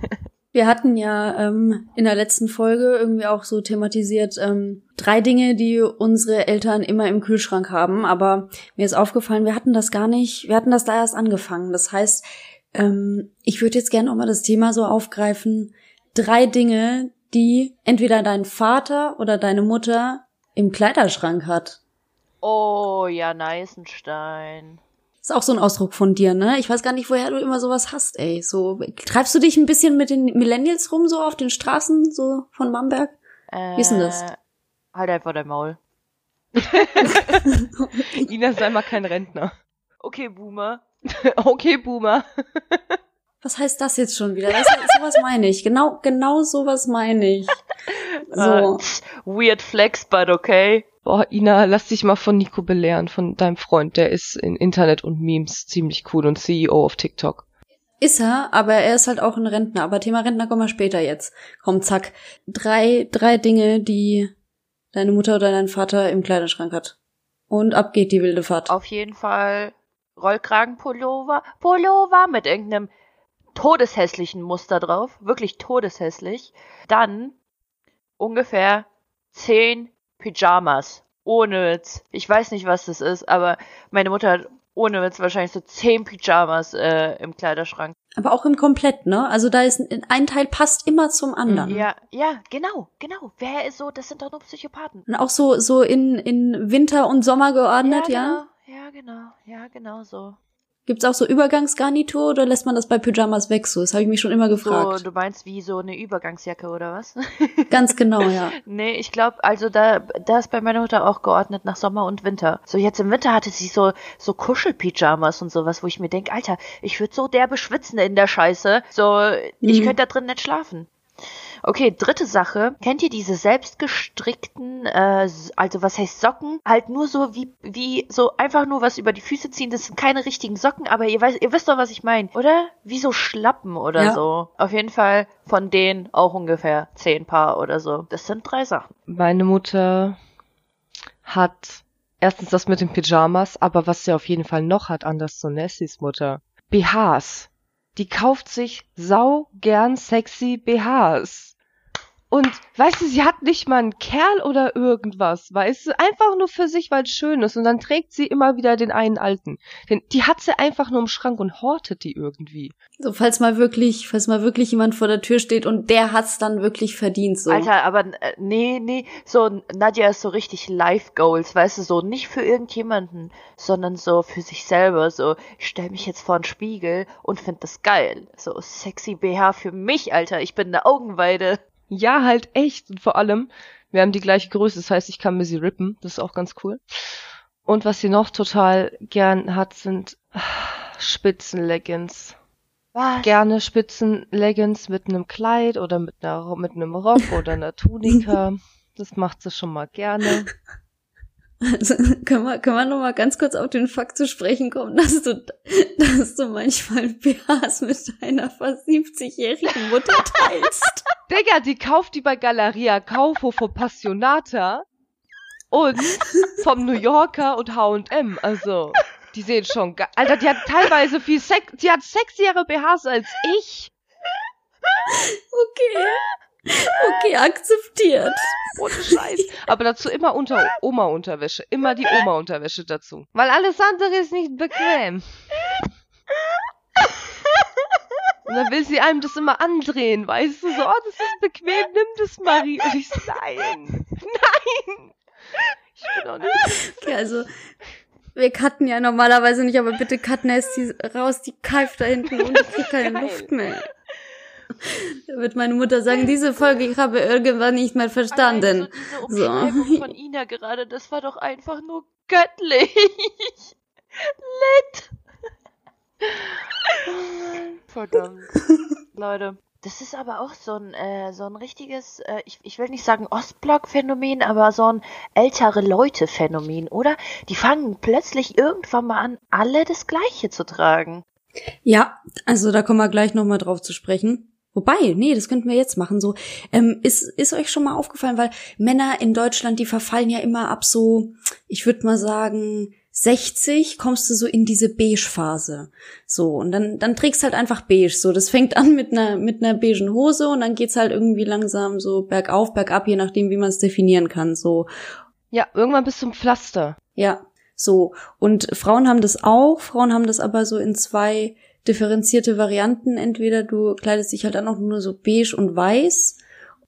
Wir hatten ja ähm, in der letzten Folge irgendwie auch so thematisiert ähm, drei Dinge, die unsere Eltern immer im Kühlschrank haben. Aber mir ist aufgefallen, wir hatten das gar nicht, wir hatten das da erst angefangen. Das heißt, ähm, ich würde jetzt gerne auch mal das Thema so aufgreifen. Drei Dinge, die entweder dein Vater oder deine Mutter im Kleiderschrank hat. Oh, ja, Neisenstein. Ist auch so ein Ausdruck von dir, ne? Ich weiß gar nicht, woher du immer sowas hast, ey. So, treibst du dich ein bisschen mit den Millennials rum, so auf den Straßen, so von Bamberg? Wie ist denn das? Äh, Halt einfach dein Maul. Ina sei mal kein Rentner. Okay, Boomer. okay, Boomer. Was heißt das jetzt schon wieder? Das, sowas meine ich. Genau, genau sowas meine ich. So. Uh, weird flex, but okay. Boah, Ina, lass dich mal von Nico belehren, von deinem Freund. Der ist in Internet und Memes ziemlich cool und CEO auf TikTok. Ist er, aber er ist halt auch ein Rentner. Aber Thema Rentner kommen wir später jetzt. Komm, zack. Drei, drei Dinge, die deine Mutter oder dein Vater im Kleiderschrank hat. Und ab geht die wilde Fahrt. Auf jeden Fall Rollkragenpullover, Pullover mit irgendeinem todeshässlichen Muster drauf, wirklich todeshässlich. Dann ungefähr zehn Pyjamas. Ohne Witz. Ich weiß nicht, was das ist, aber meine Mutter hat ohne Witz wahrscheinlich so zehn Pyjamas äh, im Kleiderschrank. Aber auch im Komplett, ne? Also da ist ein, ein Teil passt immer zum anderen. Ja, ja, genau, genau. Wer ist so, das sind doch nur Psychopathen. Und auch so, so in, in Winter und Sommer geordnet, ja? Genau, ja, genau, ja, genau so. Gibt's auch so Übergangsgarnitur oder lässt man das bei Pyjamas weg so? Das habe ich mich schon immer gefragt. So, du meinst wie so eine Übergangsjacke oder was? Ganz genau, ja. nee, ich glaube, also da, da ist bei meiner Mutter auch geordnet nach Sommer und Winter. So jetzt im Winter hatte sie so, so Kuschelpyjamas und sowas, wo ich mir denk, Alter, ich würde so derbe schwitzen in der Scheiße. So, ich Mhm. könnte da drin nicht schlafen. Okay, dritte Sache. Kennt ihr diese selbstgestrickten, äh, also was heißt Socken? Halt nur so wie, wie, so einfach nur was über die Füße ziehen. Das sind keine richtigen Socken, aber ihr weißt, ihr wisst doch, was ich meine, oder? Wie so Schlappen oder Ja. so. Auf jeden Fall von denen auch ungefähr zehn Paar oder so. Das sind drei Sachen. Meine Mutter hat erstens das mit den Pyjamas, aber was sie auf jeden Fall noch hat, anders zu Nessys Mutter. BHs. Die kauft sich sau gern sexy BHs. Und weißt du, sie hat nicht mal einen Kerl oder irgendwas, weißt du, einfach nur für sich, weil es schön ist. Und dann trägt sie immer wieder den einen alten. Den, die hat sie einfach nur im Schrank und hortet die irgendwie. So, falls mal wirklich, falls mal wirklich jemand vor der Tür steht und der hat's dann wirklich verdient, so. Alter, aber äh, nee, nee, so Nadja ist so richtig Life Goals, weißt du, so nicht für irgendjemanden, sondern so für sich selber, so ich stell mich jetzt vor den Spiegel und find das geil. So sexy BH für mich, Alter, ich bin eine Augenweide. Ja, halt echt. Und vor allem, wir haben die gleiche Größe, das heißt, ich kann mir sie rippen. Das ist auch ganz cool. Und was sie noch total gern hat, sind ah, Spitzenleggings. Was? Gerne Spitzenleggings mit einem Kleid oder mit einer mit einem Rock oder einer Tunika. Das macht sie schon mal gerne. Also, können wir, können wir noch mal ganz kurz auf den Fakt zu sprechen kommen, dass du, dass du manchmal BHs mit deiner fast 70-jährigen Mutter teilst. Digga, die kauft die bei Galeria Kaufhof von Passionata und vom New Yorker und H&M. Also, die sehen schon ge Alter, die hat teilweise viel Sex, die hat sexiere BHs als ich. Okay. Okay, akzeptiert. Ohne Scheiß. Aber dazu immer unter Oma-Unterwäsche. Immer die Oma-Unterwäsche dazu. Weil alles andere ist nicht bequem. Und dann will sie einem das immer andrehen, weißt du, so, oh, das ist bequem, nimm das, Marie. Und ich so, nein, nein. Ich bin auch nicht. Okay, also, wir cutten ja normalerweise nicht, aber bitte cutten erst die raus, die keift da hinten und ich krieg keine. Luft mehr. Da wird meine Mutter sagen, diese Folge, ich habe irgendwann nicht mehr verstanden. Also diese So. Umschreibung von Ina gerade, das war doch einfach nur göttlich. Lit. Verdammt. Leute. Das ist aber auch so ein, äh, so ein richtiges, äh, ich, ich will nicht sagen Ostblock-Phänomen, aber so ein ältere Leute-Phänomen, oder? Die fangen plötzlich irgendwann mal an, alle das Gleiche zu tragen. Ja, also da kommen wir gleich nochmal drauf zu sprechen. Wobei, nee, das könnten wir jetzt machen. So, ähm, ist, ist euch schon mal aufgefallen, weil Männer in Deutschland, die verfallen ja immer ab so, ich würde mal sagen, 60 kommst du so in diese Beige-Phase. So, und dann, dann trägst halt einfach beige. So, das fängt an mit einer, mit einer beigen Hose und dann geht's halt irgendwie langsam so bergauf, bergab, je nachdem, wie man es definieren kann. So, Ja, irgendwann bis zum Pflaster. ja, so. Und Frauen haben das auch. Frauen haben das aber so in zwei differenzierte Varianten. Entweder du kleidest dich halt dann auch nur so beige und weiß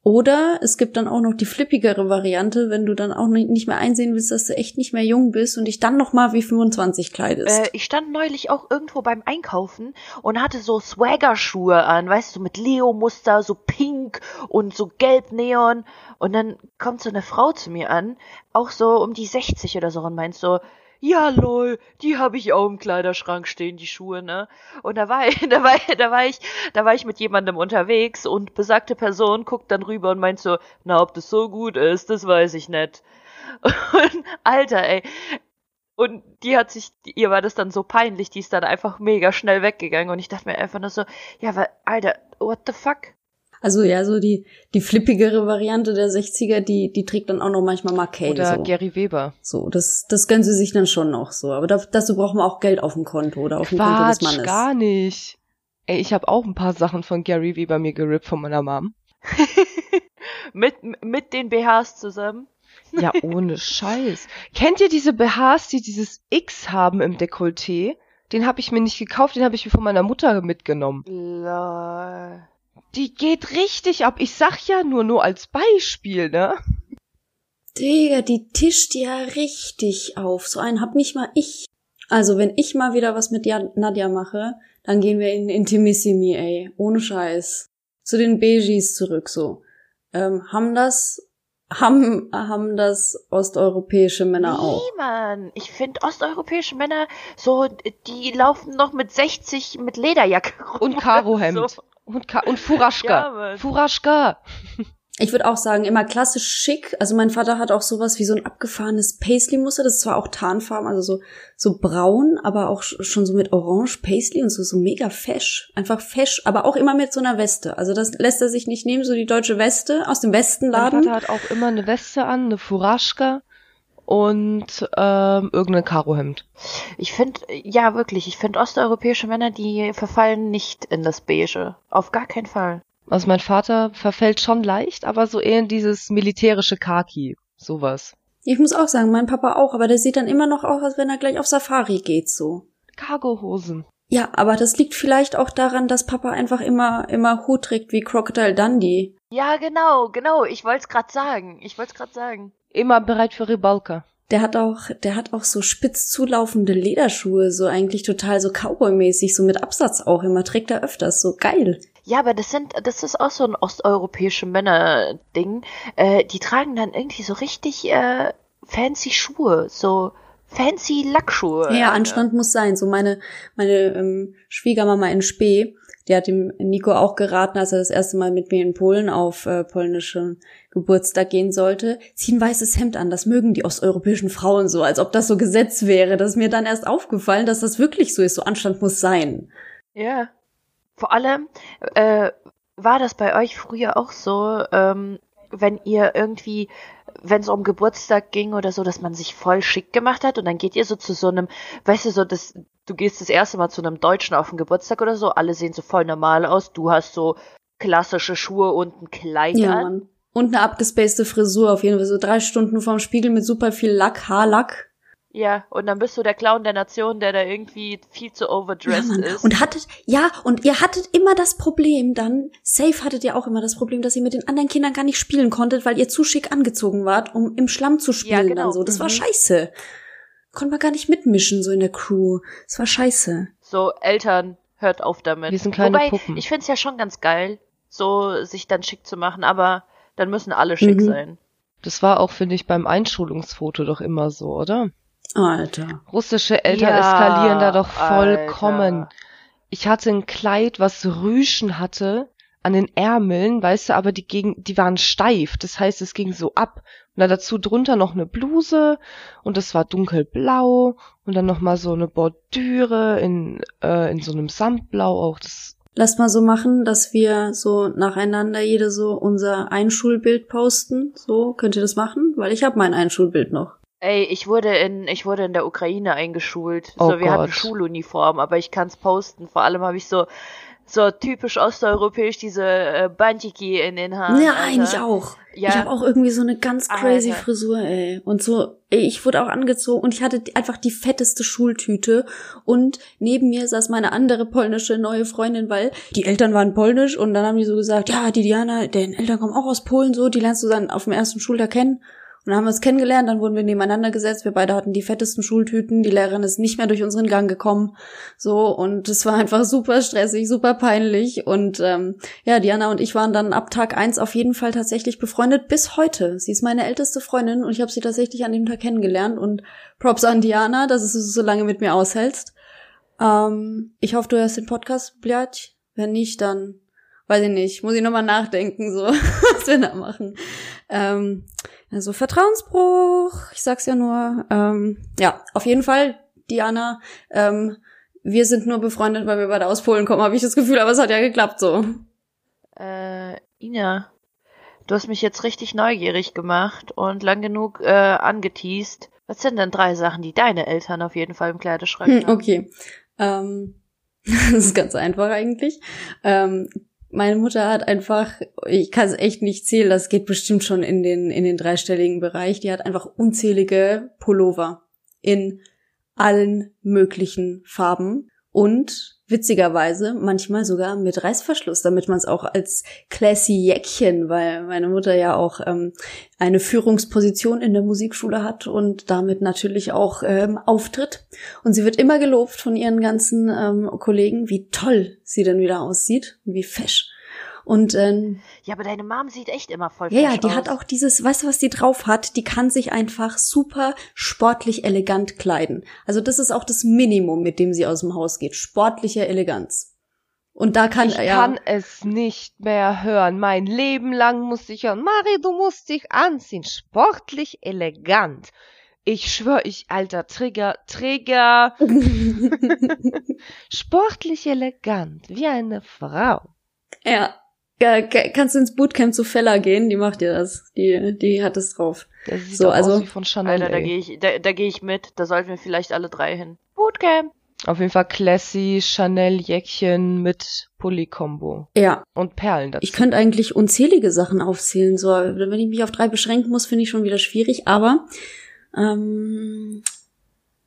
Oder es gibt dann auch noch die flippigere Variante, wenn du dann auch nicht mehr einsehen willst, dass du echt nicht mehr jung bist und dich dann noch mal wie 25 kleidest. Äh, ich stand neulich auch irgendwo beim Einkaufen und hatte so Swagger-Schuhe an, weißt du, mit Leo-Muster, so pink und so gelb Neon. Und dann kommt so eine Frau zu mir an, auch so um die 60 oder so und meint so, ja lol, die habe ich auch im Kleiderschrank stehen, die Schuhe, ne? Und da war, da war, da war ich, da war ich mit jemandem unterwegs und besagte Person guckt dann rüber und meint so, na, ob das so gut ist, das weiß ich nicht. Und, Alter, ey. Und die hat sich, ihr war das dann so peinlich, die ist dann einfach mega schnell weggegangen und ich dachte mir einfach nur so, ja, weil, Alter, what the fuck? Also ja, so die, die flippigere Variante der 60er, die, die trägt dann auch noch manchmal Kane. Oder so. Gary Weber. So, das, das gönnen sie sich dann schon noch so. Aber da, dazu brauchen wir auch Geld auf dem Konto oder auf dem Konto des Mannes. gar nicht. Ey, ich habe auch ein paar Sachen von Gary Weber mir gerippt von meiner Mom. mit, mit den BHs zusammen. Ja, ohne Scheiß. Kennt ihr diese BHs, die dieses X haben im Dekolleté? Den habe ich mir nicht gekauft, den habe ich mir von meiner Mutter mitgenommen. Lol. Die geht richtig ab. Ich sag ja nur, nur als Beispiel, ne? Digga, die tischt ja richtig auf. So einen hab nicht mal ich. Also, wenn ich mal wieder was mit Ja- Nadja mache, dann gehen wir in Intimissimi, ey. Ohne Scheiß. Zu den Beigis zurück, so. Ähm, haben das, haben, haben das osteuropäische Männer auch. Nee, Mann. Ich finde osteuropäische Männer so, die laufen noch mit 60 mit Lederjacke rum. Und Karohemd. So. Und, Ka und Furaschka. Ja. Furaschka. Ich würde auch sagen, immer klassisch schick. Also mein Vater hat auch sowas wie so ein abgefahrenes Paisley-Muster. Das ist zwar auch Tarnfarben, also so, so braun, aber auch sch- schon so mit Orange Paisley und so, so mega fesch. Einfach fesch, aber auch immer mit so einer Weste. Also das lässt er sich nicht nehmen, so die deutsche Weste aus dem Mein Westenladen. Vater hat auch immer eine Weste an, eine Furaschka und ähm, irgendein Karohemd. Ich finde, ja wirklich, ich finde osteuropäische Männer, die verfallen nicht in das Beige. Auf gar keinen Fall. Also mein Vater verfällt schon leicht, aber so eher in dieses militärische Kaki. Sowas. Ich muss auch sagen, mein Papa auch, aber der sieht dann immer noch aus, als wenn er gleich auf Safari geht, so. Cargohosen. Ja, aber das liegt vielleicht auch daran, dass Papa einfach immer, immer Hut trägt wie Crocodile Dundee. Ja, genau, genau. Ich wollte es gerade sagen. Ich wollte es gerade sagen. Immer bereit für Ribalka. Der hat auch, der hat auch so spitz zulaufende Lederschuhe, so eigentlich total so Cowboy-mäßig, so mit Absatz auch immer, trägt er öfters, so geil. Ja, aber das sind, das ist auch so ein osteuropäische Männer-Ding. Äh, die tragen dann irgendwie so richtig äh, fancy Schuhe, so fancy Lackschuhe. Ja, Anstand muss sein. So meine, meine ähm, Schwiegermama in Spee, die hat dem Nico auch geraten, als er das erste Mal mit mir in Polen auf äh, polnischen Geburtstag gehen sollte. Zieh ein weißes Hemd an, das mögen die osteuropäischen Frauen so, als ob das so Gesetz wäre. Das ist mir dann erst aufgefallen, dass das wirklich so ist. So Anstand muss sein. Ja. Vor allem, äh, war das bei euch früher auch so, ähm, wenn ihr irgendwie, wenn es um Geburtstag ging oder so, dass man sich voll schick gemacht hat und dann geht ihr so zu so einem, weißt du, so das, du gehst das erste Mal zu einem Deutschen auf den Geburtstag oder so, alle sehen so voll normal aus, du hast so klassische Schuhe und ein Kleid Ja, an. Mann. Und eine abgespacede Frisur auf jeden Fall. So drei Stunden vorm Spiegel mit super viel Lack, Haarlack. Ja, und dann bist du der Clown der Nation, der da irgendwie viel zu Ja, overdressed Mann. ist. Und hattet, ja, und ihr hattet immer das Problem dann, safe hattet ihr auch immer das Problem, dass ihr mit den anderen Kindern gar nicht spielen konntet, weil ihr zu schick angezogen wart, um im Schlamm zu spielen genau. dann so. Das war Mhm. scheiße. Konnte man gar nicht mitmischen, so in der Crew. Das war scheiße. So, Eltern, hört auf damit. Wir sind kleine Wobei, Puppen. ich find's ja schon ganz geil, so sich dann schick zu machen, aber dann müssen alle schick Mhm. sein. Das war auch, finde ich, beim Einschulungsfoto doch immer so, oder? Alter. Russische Eltern Ja, eskalieren da doch vollkommen. Alter. Ich hatte ein Kleid, was Rüschen hatte an den Ärmeln, weißt du, aber die, gegen, die waren steif. Das heißt, es ging so ab. Und dann dazu drunter noch eine Bluse und das war dunkelblau und dann noch mal so eine Bordüre in, äh, in so einem Samtblau auch. Das Lasst mal so machen, dass wir so nacheinander jede so unser Einschulbild posten. So, könnt ihr das machen? Weil ich habe mein Einschulbild noch. Ey, ich wurde in, ich wurde in der Ukraine eingeschult. Oh so, wir hatten Gott. Schuluniform, aber ich kann's posten. Vor allem habe ich so, So typisch osteuropäisch, diese äh, Bandiki in den Haaren. Ja, Alter. eigentlich auch. Ja. Ich habe auch irgendwie so eine ganz crazy Alter. Frisur, ey. Und so, ey, ich wurde auch angezogen und ich hatte einfach die fetteste Schultüte. Und neben mir saß meine andere polnische neue Freundin, weil die Eltern waren polnisch und dann haben die so gesagt, ja, die Diana, deren Eltern kommen auch aus Polen, so, die lernst du dann auf dem ersten Schultag kennen. Und dann haben wir uns kennengelernt, dann wurden wir nebeneinander gesetzt, wir beide hatten die fettesten Schultüten, die Lehrerin ist nicht mehr durch unseren Gang gekommen, so, und es war einfach super stressig, super peinlich und ähm, ja, Diana und ich waren dann ab Tag eins auf jeden Fall tatsächlich befreundet bis heute. Sie ist meine älteste Freundin und ich habe sie tatsächlich an dem Tag kennengelernt und Props an Diana, dass du so lange mit mir aushältst. Ähm, ich hoffe, du hörst den Podcast, Bljatsch. Wenn nicht, dann weiß ich nicht, muss ich nochmal nachdenken, so, was wir da machen. Ähm, also Vertrauensbruch, ich sag's ja nur. Ähm, ja, auf jeden Fall, Diana, ähm, wir sind nur befreundet, weil wir beide aus Polen kommen, habe ich das Gefühl, aber es hat ja geklappt so. Äh, Ina, du hast mich jetzt richtig neugierig gemacht und lang genug äh, angeteased. Was sind denn drei Sachen, die deine Eltern auf jeden Fall im Kleiderschrank Hm, haben? okay. Ähm, das ist ganz einfach eigentlich. Ähm, meine Mutter hat einfach, ich kann es echt nicht zählen, das geht bestimmt schon in den, in den dreistelligen Bereich, die hat einfach unzählige Pullover in allen möglichen Farben und witzigerweise manchmal sogar mit Reißverschluss, damit man es auch als classy Jäckchen, weil meine Mutter ja auch ähm, eine Führungsposition in der Musikschule hat und damit natürlich auch ähm, auftritt. Und sie wird immer gelobt von ihren ganzen ähm, Kollegen, wie toll sie denn wieder aussieht, wie fesch. Und ähm, Ja, aber deine Mom sieht echt immer voll ja, ja, die aus. hat auch dieses, weißt du, was die drauf hat? Die kann sich einfach super sportlich elegant kleiden. Also das ist auch das Minimum, mit dem sie aus dem Haus geht. Sportliche Eleganz. Und da kann, Ich ja, kann es nicht mehr hören. Mein Leben lang muss ich hören. Mari, du musst dich anziehen. Sportlich elegant. Ich schwör, ich, alter Trigger, Trigger. Sportlich elegant. Wie eine Frau. ja. Ja, ka- kannst du ins Bootcamp zu Fella gehen? Die macht dir das. Die, die hat es drauf. Der sieht So, also- aus wie von Chanel. Alter, da gehe ich, da, da gehe ich mit. Da sollten wir vielleicht alle drei hin. Bootcamp. Auf jeden Fall classy Chanel Jäckchen mit Pulli-Kombo. Ja, Und Perlen dazu. ich könnte eigentlich unzählige Sachen aufzählen. So, wenn ich mich auf drei beschränken muss, finde ich schon wieder schwierig. Aber, ähm,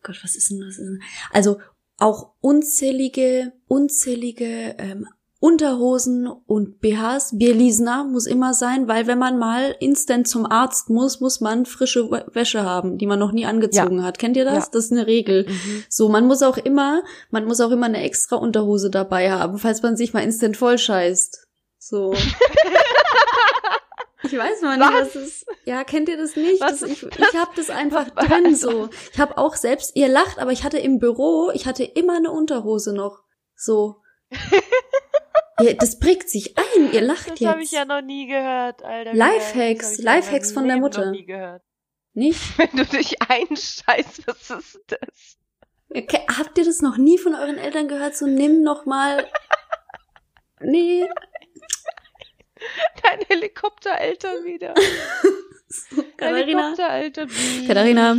Gott, was ist denn das? Also auch unzählige, unzählige ähm, Unterhosen und BHs. Bierlisner muss immer sein, weil wenn man mal instant zum Arzt muss, muss man frische Wä- Wäsche haben, die man noch nie angezogen hat. Kennt ihr das? Ja. Das ist eine Regel. Mhm. So, man muss auch immer, man muss auch immer eine extra Unterhose dabei haben, falls man sich mal instant voll scheißt. So. Ich weiß mal nicht, was ist. Ja, kennt ihr das nicht? Das, ich ich habe das einfach drin so. Ich habe auch selbst, ihr lacht, aber ich hatte im Büro, ich hatte immer eine Unterhose noch. So. Ja, das prägt sich ein, ihr lacht Das jetzt. habe ich ja noch nie gehört, Alter. Lifehacks, Das ja Lifehacks von der Mutter. Noch nie gehört. Nicht? Wenn du dich einscheißt, was ist das? Okay, habt ihr das noch nie von euren Eltern gehört? So nimm noch mal. Nee. Dein Helikoptereltern wieder. Katharina. Katharina.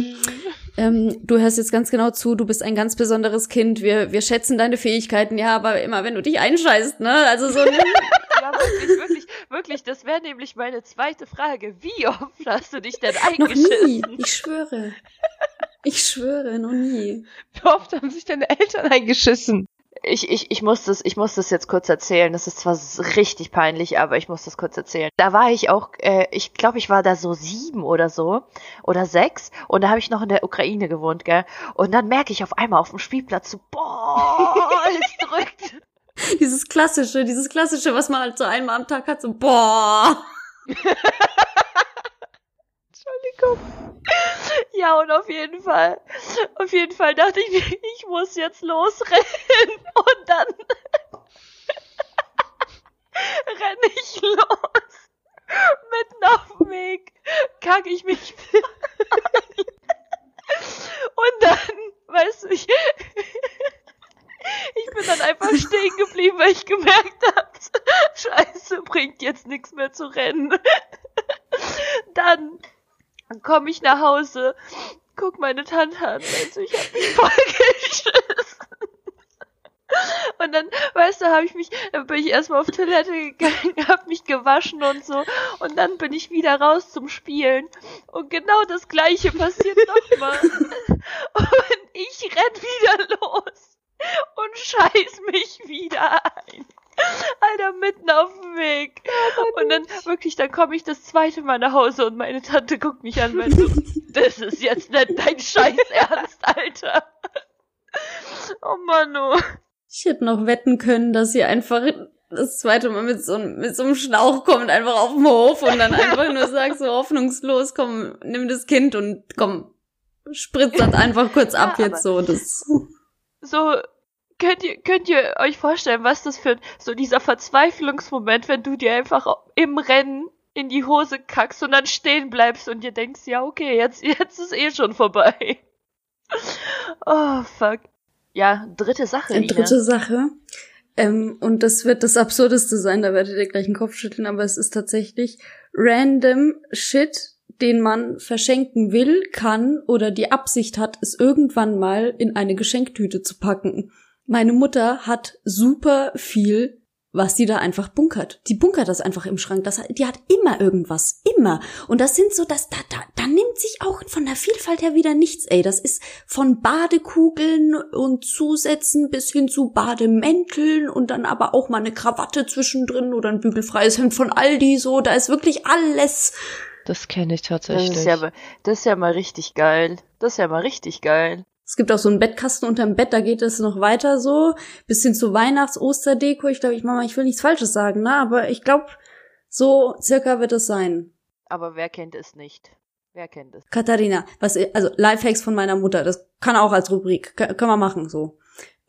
Ähm, du hörst jetzt ganz genau zu, du bist ein ganz besonderes Kind. Wir, wir schätzen deine Fähigkeiten, ja, aber immer wenn du dich einscheißt, ne? Also so Ja, wirklich, wirklich, wirklich. Das wäre nämlich meine zweite Frage. Wie oft hast du dich denn noch nie. eingeschissen? Ich schwöre. Ich schwöre, noch nie. Wie oft haben sich deine Eltern eingeschissen? Ich, ich, ich muss das, ich muss das jetzt kurz erzählen. Das ist zwar richtig peinlich, aber ich muss das kurz erzählen. Da war ich auch, äh, ich glaube, ich war da so sieben oder so oder sechs und da habe ich noch in der Ukraine gewohnt, gell? Und dann merke ich auf einmal auf dem Spielplatz so, boah, es drückt. Dieses klassische, dieses klassische, was man halt so einmal am Tag hat, so boah. Entschuldigung. Ja, und auf jeden Fall, auf jeden Fall dachte ich, ich muss jetzt losrennen. Und dann renne ich los. Mitten auf dem Weg kacke ich mich. Und dann, weißt du, ich, ich bin dann einfach stehen geblieben, weil ich gemerkt habe, scheiße, bringt jetzt nichts mehr zu rennen. Dann komme ich nach Hause, guck meine Tante an, du, ich hab mich voll geschissen. Und dann, weißt da habe ich mich, da bin ich erstmal auf Toilette gegangen, habe mich gewaschen und so. Und dann bin ich wieder raus zum Spielen. Und genau das gleiche passiert nochmal. Und ich renn wieder los und scheiß mich wieder ein. Alter, mitten auf dem Weg. Und dann wirklich, dann komme ich das zweite Mal nach Hause und meine Tante guckt mich an und so, das ist jetzt nicht dein Scheiß Ernst, Alter. Oh Mann, oh. Ich hätte noch wetten können, dass sie einfach das zweite Mal mit so, mit so einem Schlauch kommt, einfach auf den Hof und dann einfach nur sagt so hoffnungslos, komm, nimm das Kind und komm, spritzt das einfach kurz ab ja, jetzt so. Das. So, könnt ihr, könnt ihr euch vorstellen, was das für so dieser Verzweiflungsmoment, wenn du dir einfach im Rennen in die Hose kackst und dann stehen bleibst und dir denkst, ja, okay, jetzt, jetzt ist eh schon vorbei. Oh, fuck. Ja, dritte Sache. Ina. Dritte Sache. Ähm, und das wird das Absurdeste sein, da werdet ihr gleich einen Kopf schütteln, aber es ist tatsächlich random Shit, den man verschenken will, kann oder die Absicht hat, es irgendwann mal in eine Geschenktüte zu packen. Meine Mutter hat super viel was die da einfach bunkert. Die bunkert das einfach im Schrank. Das, die hat immer irgendwas. Immer. Und das sind so, dass da, da, da nimmt sich auch von der Vielfalt her wieder nichts, ey. Das ist von Badekugeln und Zusätzen bis hin zu Bademänteln und dann aber auch mal eine Krawatte zwischendrin oder ein bügelfreies Hemd von Aldi, so. Da ist wirklich alles. Das kenne ich tatsächlich. Das ist, ja, das ist ja mal richtig geil. Das ist ja mal richtig geil. Es gibt auch so einen Bettkasten unterm Bett, da geht es noch weiter so, bis hin zu Weihnachts-Osterdeko. Ich glaube, ich Mama, ich will nichts Falsches sagen, ne? Aber ich glaube, so circa wird es sein. Aber wer kennt es nicht? Wer kennt es? Katharina, was, also Lifehacks von meiner Mutter, das kann auch als Rubrik, kann, können wir machen so.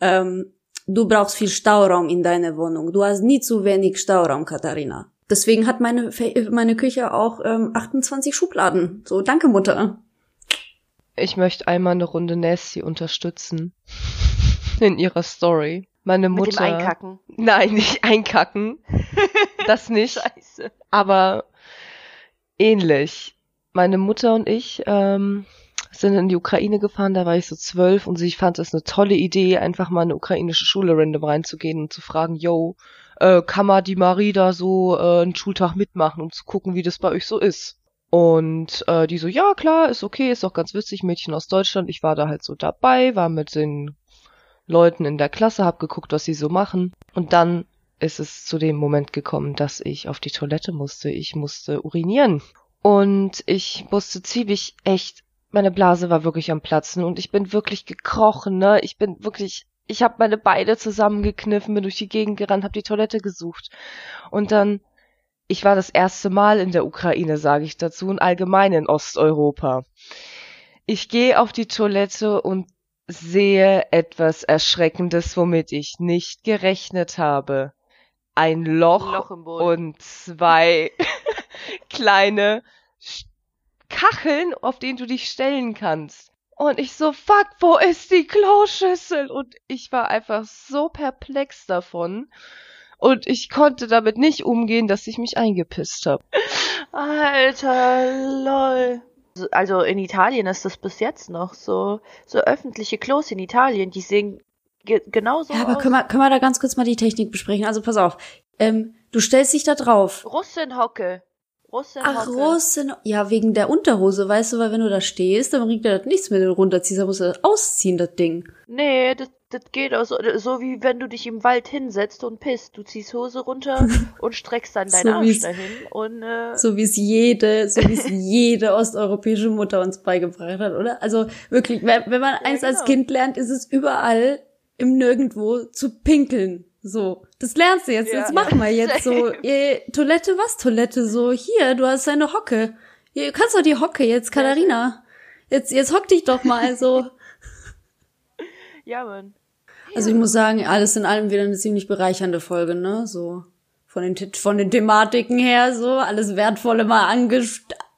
Ähm, du brauchst viel Stauraum in deiner Wohnung. Du hast nie zu wenig Stauraum, Katharina. Deswegen hat meine, meine Küche auch ähm, 28 Schubladen. So, danke Mutter. Ich möchte einmal eine Runde Nasty unterstützen. In ihrer Story. Meine Mutter. Mit dem Einkacken. Nein, nicht einkacken. Das nicht. Scheiße. Aber ähnlich. Meine Mutter und ich ähm, sind in die Ukraine gefahren, da war ich so zwölf und sie fand es eine tolle Idee, einfach mal in eine ukrainische Schule random reinzugehen und zu fragen, yo, äh, kann man die Marie da so äh, einen Schultag mitmachen, um zu gucken, wie das bei euch so ist. Und äh, die so, ja klar, ist okay, ist doch ganz witzig, Mädchen aus Deutschland. Ich war da halt so dabei, war mit den Leuten in der Klasse, hab geguckt, was sie so machen. Und dann ist es zu dem Moment gekommen, dass ich auf die Toilette musste. Ich musste urinieren. Und ich musste ziemlich echt, meine Blase war wirklich am Platzen und ich bin wirklich gekrochen, ne? Ich bin wirklich, ich habe meine Beine zusammengekniffen, bin durch die Gegend gerannt, hab die Toilette gesucht. Und dann ich war das erste Mal in der Ukraine, sage ich dazu, und allgemein in Osteuropa. Ich gehe auf die Toilette und sehe etwas Erschreckendes, womit ich nicht gerechnet habe. Ein Loch, Loch und zwei kleine Kacheln, auf denen du dich stellen kannst. Und ich so, fuck, wo ist die Kloschüssel? Und ich war einfach so perplex davon. Und ich konnte damit nicht umgehen, dass ich mich eingepisst habe. Alter, lol. Also in Italien ist das bis jetzt noch so. So öffentliche Klos in Italien, die sehen ge genauso Ja, aber aus. Können, wir, können wir da ganz kurz mal die Technik besprechen? Also pass auf. Ähm, du stellst dich da drauf. Russenhocke. Russenhocke. Ach, Russen. Ja, wegen der Unterhose, weißt du, weil wenn du da stehst, dann bringt dir das nichts mehr, wenn du runterziehst, dann musst du das ausziehen, das Ding. Nee, das, das geht auch so, so wie wenn du dich im Wald hinsetzt und pisst. Du ziehst Hose runter und streckst dann deinen so Arsch dahin und äh so wie es jede, so wie es jede osteuropäische Mutter uns beigebracht hat, oder? Also wirklich, wenn, wenn man ja, eins genau. als Kind lernt, ist es überall im Nirgendwo zu pinkeln. So, das lernst du jetzt. Ja. Jetzt machen wir jetzt so. Ihr, Toilette, was Toilette? So, hier, du hast deine Hocke. Du kannst doch die Hocke jetzt, Katharina. Jetzt, jetzt hock dich doch mal so. Ja, Mann. Also ich muss sagen, alles in allem wieder eine ziemlich bereichernde Folge, ne? So von den von den Thematiken her, so alles wertvolle mal ange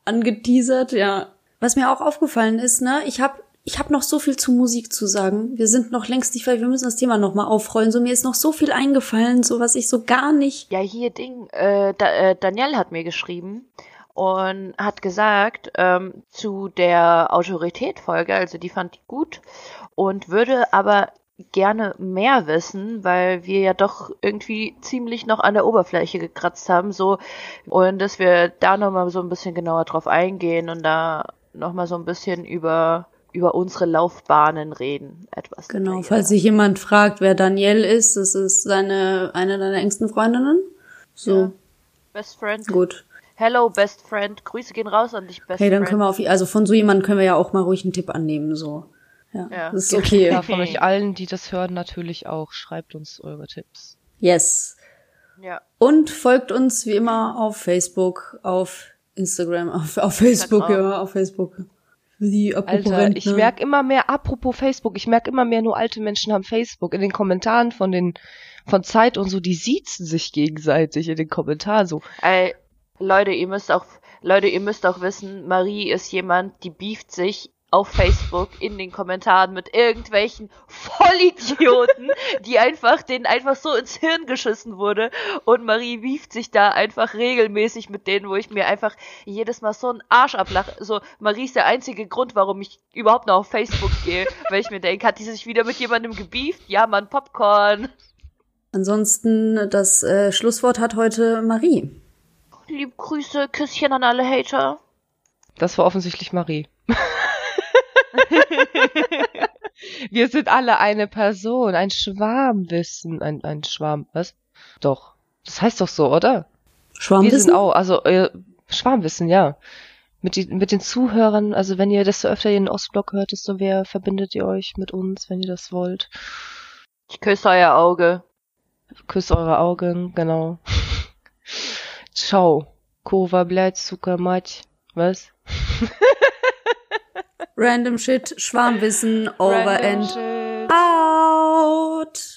angeteasert, ja. Was mir auch aufgefallen ist, ne? Ich habe ich habe noch so viel zu Musik zu sagen. Wir sind noch längst nicht, weil wir müssen das Thema noch mal aufrollen. So mir ist noch so viel eingefallen, so was ich so gar nicht. Ja, hier Ding. Äh, da, äh, Danielle hat mir geschrieben und hat gesagt ähm, zu der Autorität-Folge, also die fand ich gut und würde aber gerne mehr wissen, weil wir ja doch irgendwie ziemlich noch an der Oberfläche gekratzt haben, so und dass wir da nochmal so ein bisschen genauer drauf eingehen und da nochmal so ein bisschen über über unsere Laufbahnen reden, etwas. Genau, falls sich jemand fragt, wer Danielle ist, das ist seine eine deiner engsten Freundinnen. So. Ja. Best Friend. Gut. Hello, Best Friend. Grüße gehen raus an dich, Best Hey, dann können wir auf, also von so jemandem können wir ja auch mal ruhig einen Tipp annehmen, so. Ja, ja. das ist okay. Ja, von euch allen, die das hören, natürlich auch. Schreibt uns eure Tipps. Yes. Ja. Und folgt uns wie immer auf Facebook, auf Instagram, auf, auf Facebook, ja, auf Facebook. Die Alter, Rentner. ich merk immer mehr, apropos Facebook, ich merk immer mehr, nur alte Menschen haben Facebook. In den Kommentaren von den, von Zeit und so, die siezen sich gegenseitig in den Kommentaren so. Ey, Leute, ihr müsst auch, Leute, ihr müsst auch wissen, Marie ist jemand, die beeft sich auf Facebook in den Kommentaren mit irgendwelchen Vollidioten, die einfach denen einfach so ins Hirn geschissen wurde und Marie wieft sich da einfach regelmäßig mit denen, wo ich mir einfach jedes Mal so einen Arsch ablache. So, Marie ist der einzige Grund, warum ich überhaupt noch auf Facebook gehe, weil ich mir denke, hat die sich wieder mit jemandem gebieft? Ja, man, Popcorn. Ansonsten, das äh, Schlusswort hat heute Marie. Lieb Grüße, Küsschen an alle Hater. Das war offensichtlich Marie. Wir sind alle eine Person, ein Schwarmwissen, ein, ein Schwarm, was? Doch. Das heißt doch so, oder? Schwarmwissen? Wir sind auch, also äh, Schwarmwissen, ja. Mit, die, mit den Zuhörern, also wenn ihr, desto öfter ihr den Ostblock hört, desto mehr verbindet ihr euch mit uns, wenn ihr das wollt. Ich küsse euer Auge. Küsse eure Augen, genau. Ciao. Kova bleibt, Zucker, Matsch. Was? Random Shit, Schwarmwissen, over Random and shit. out.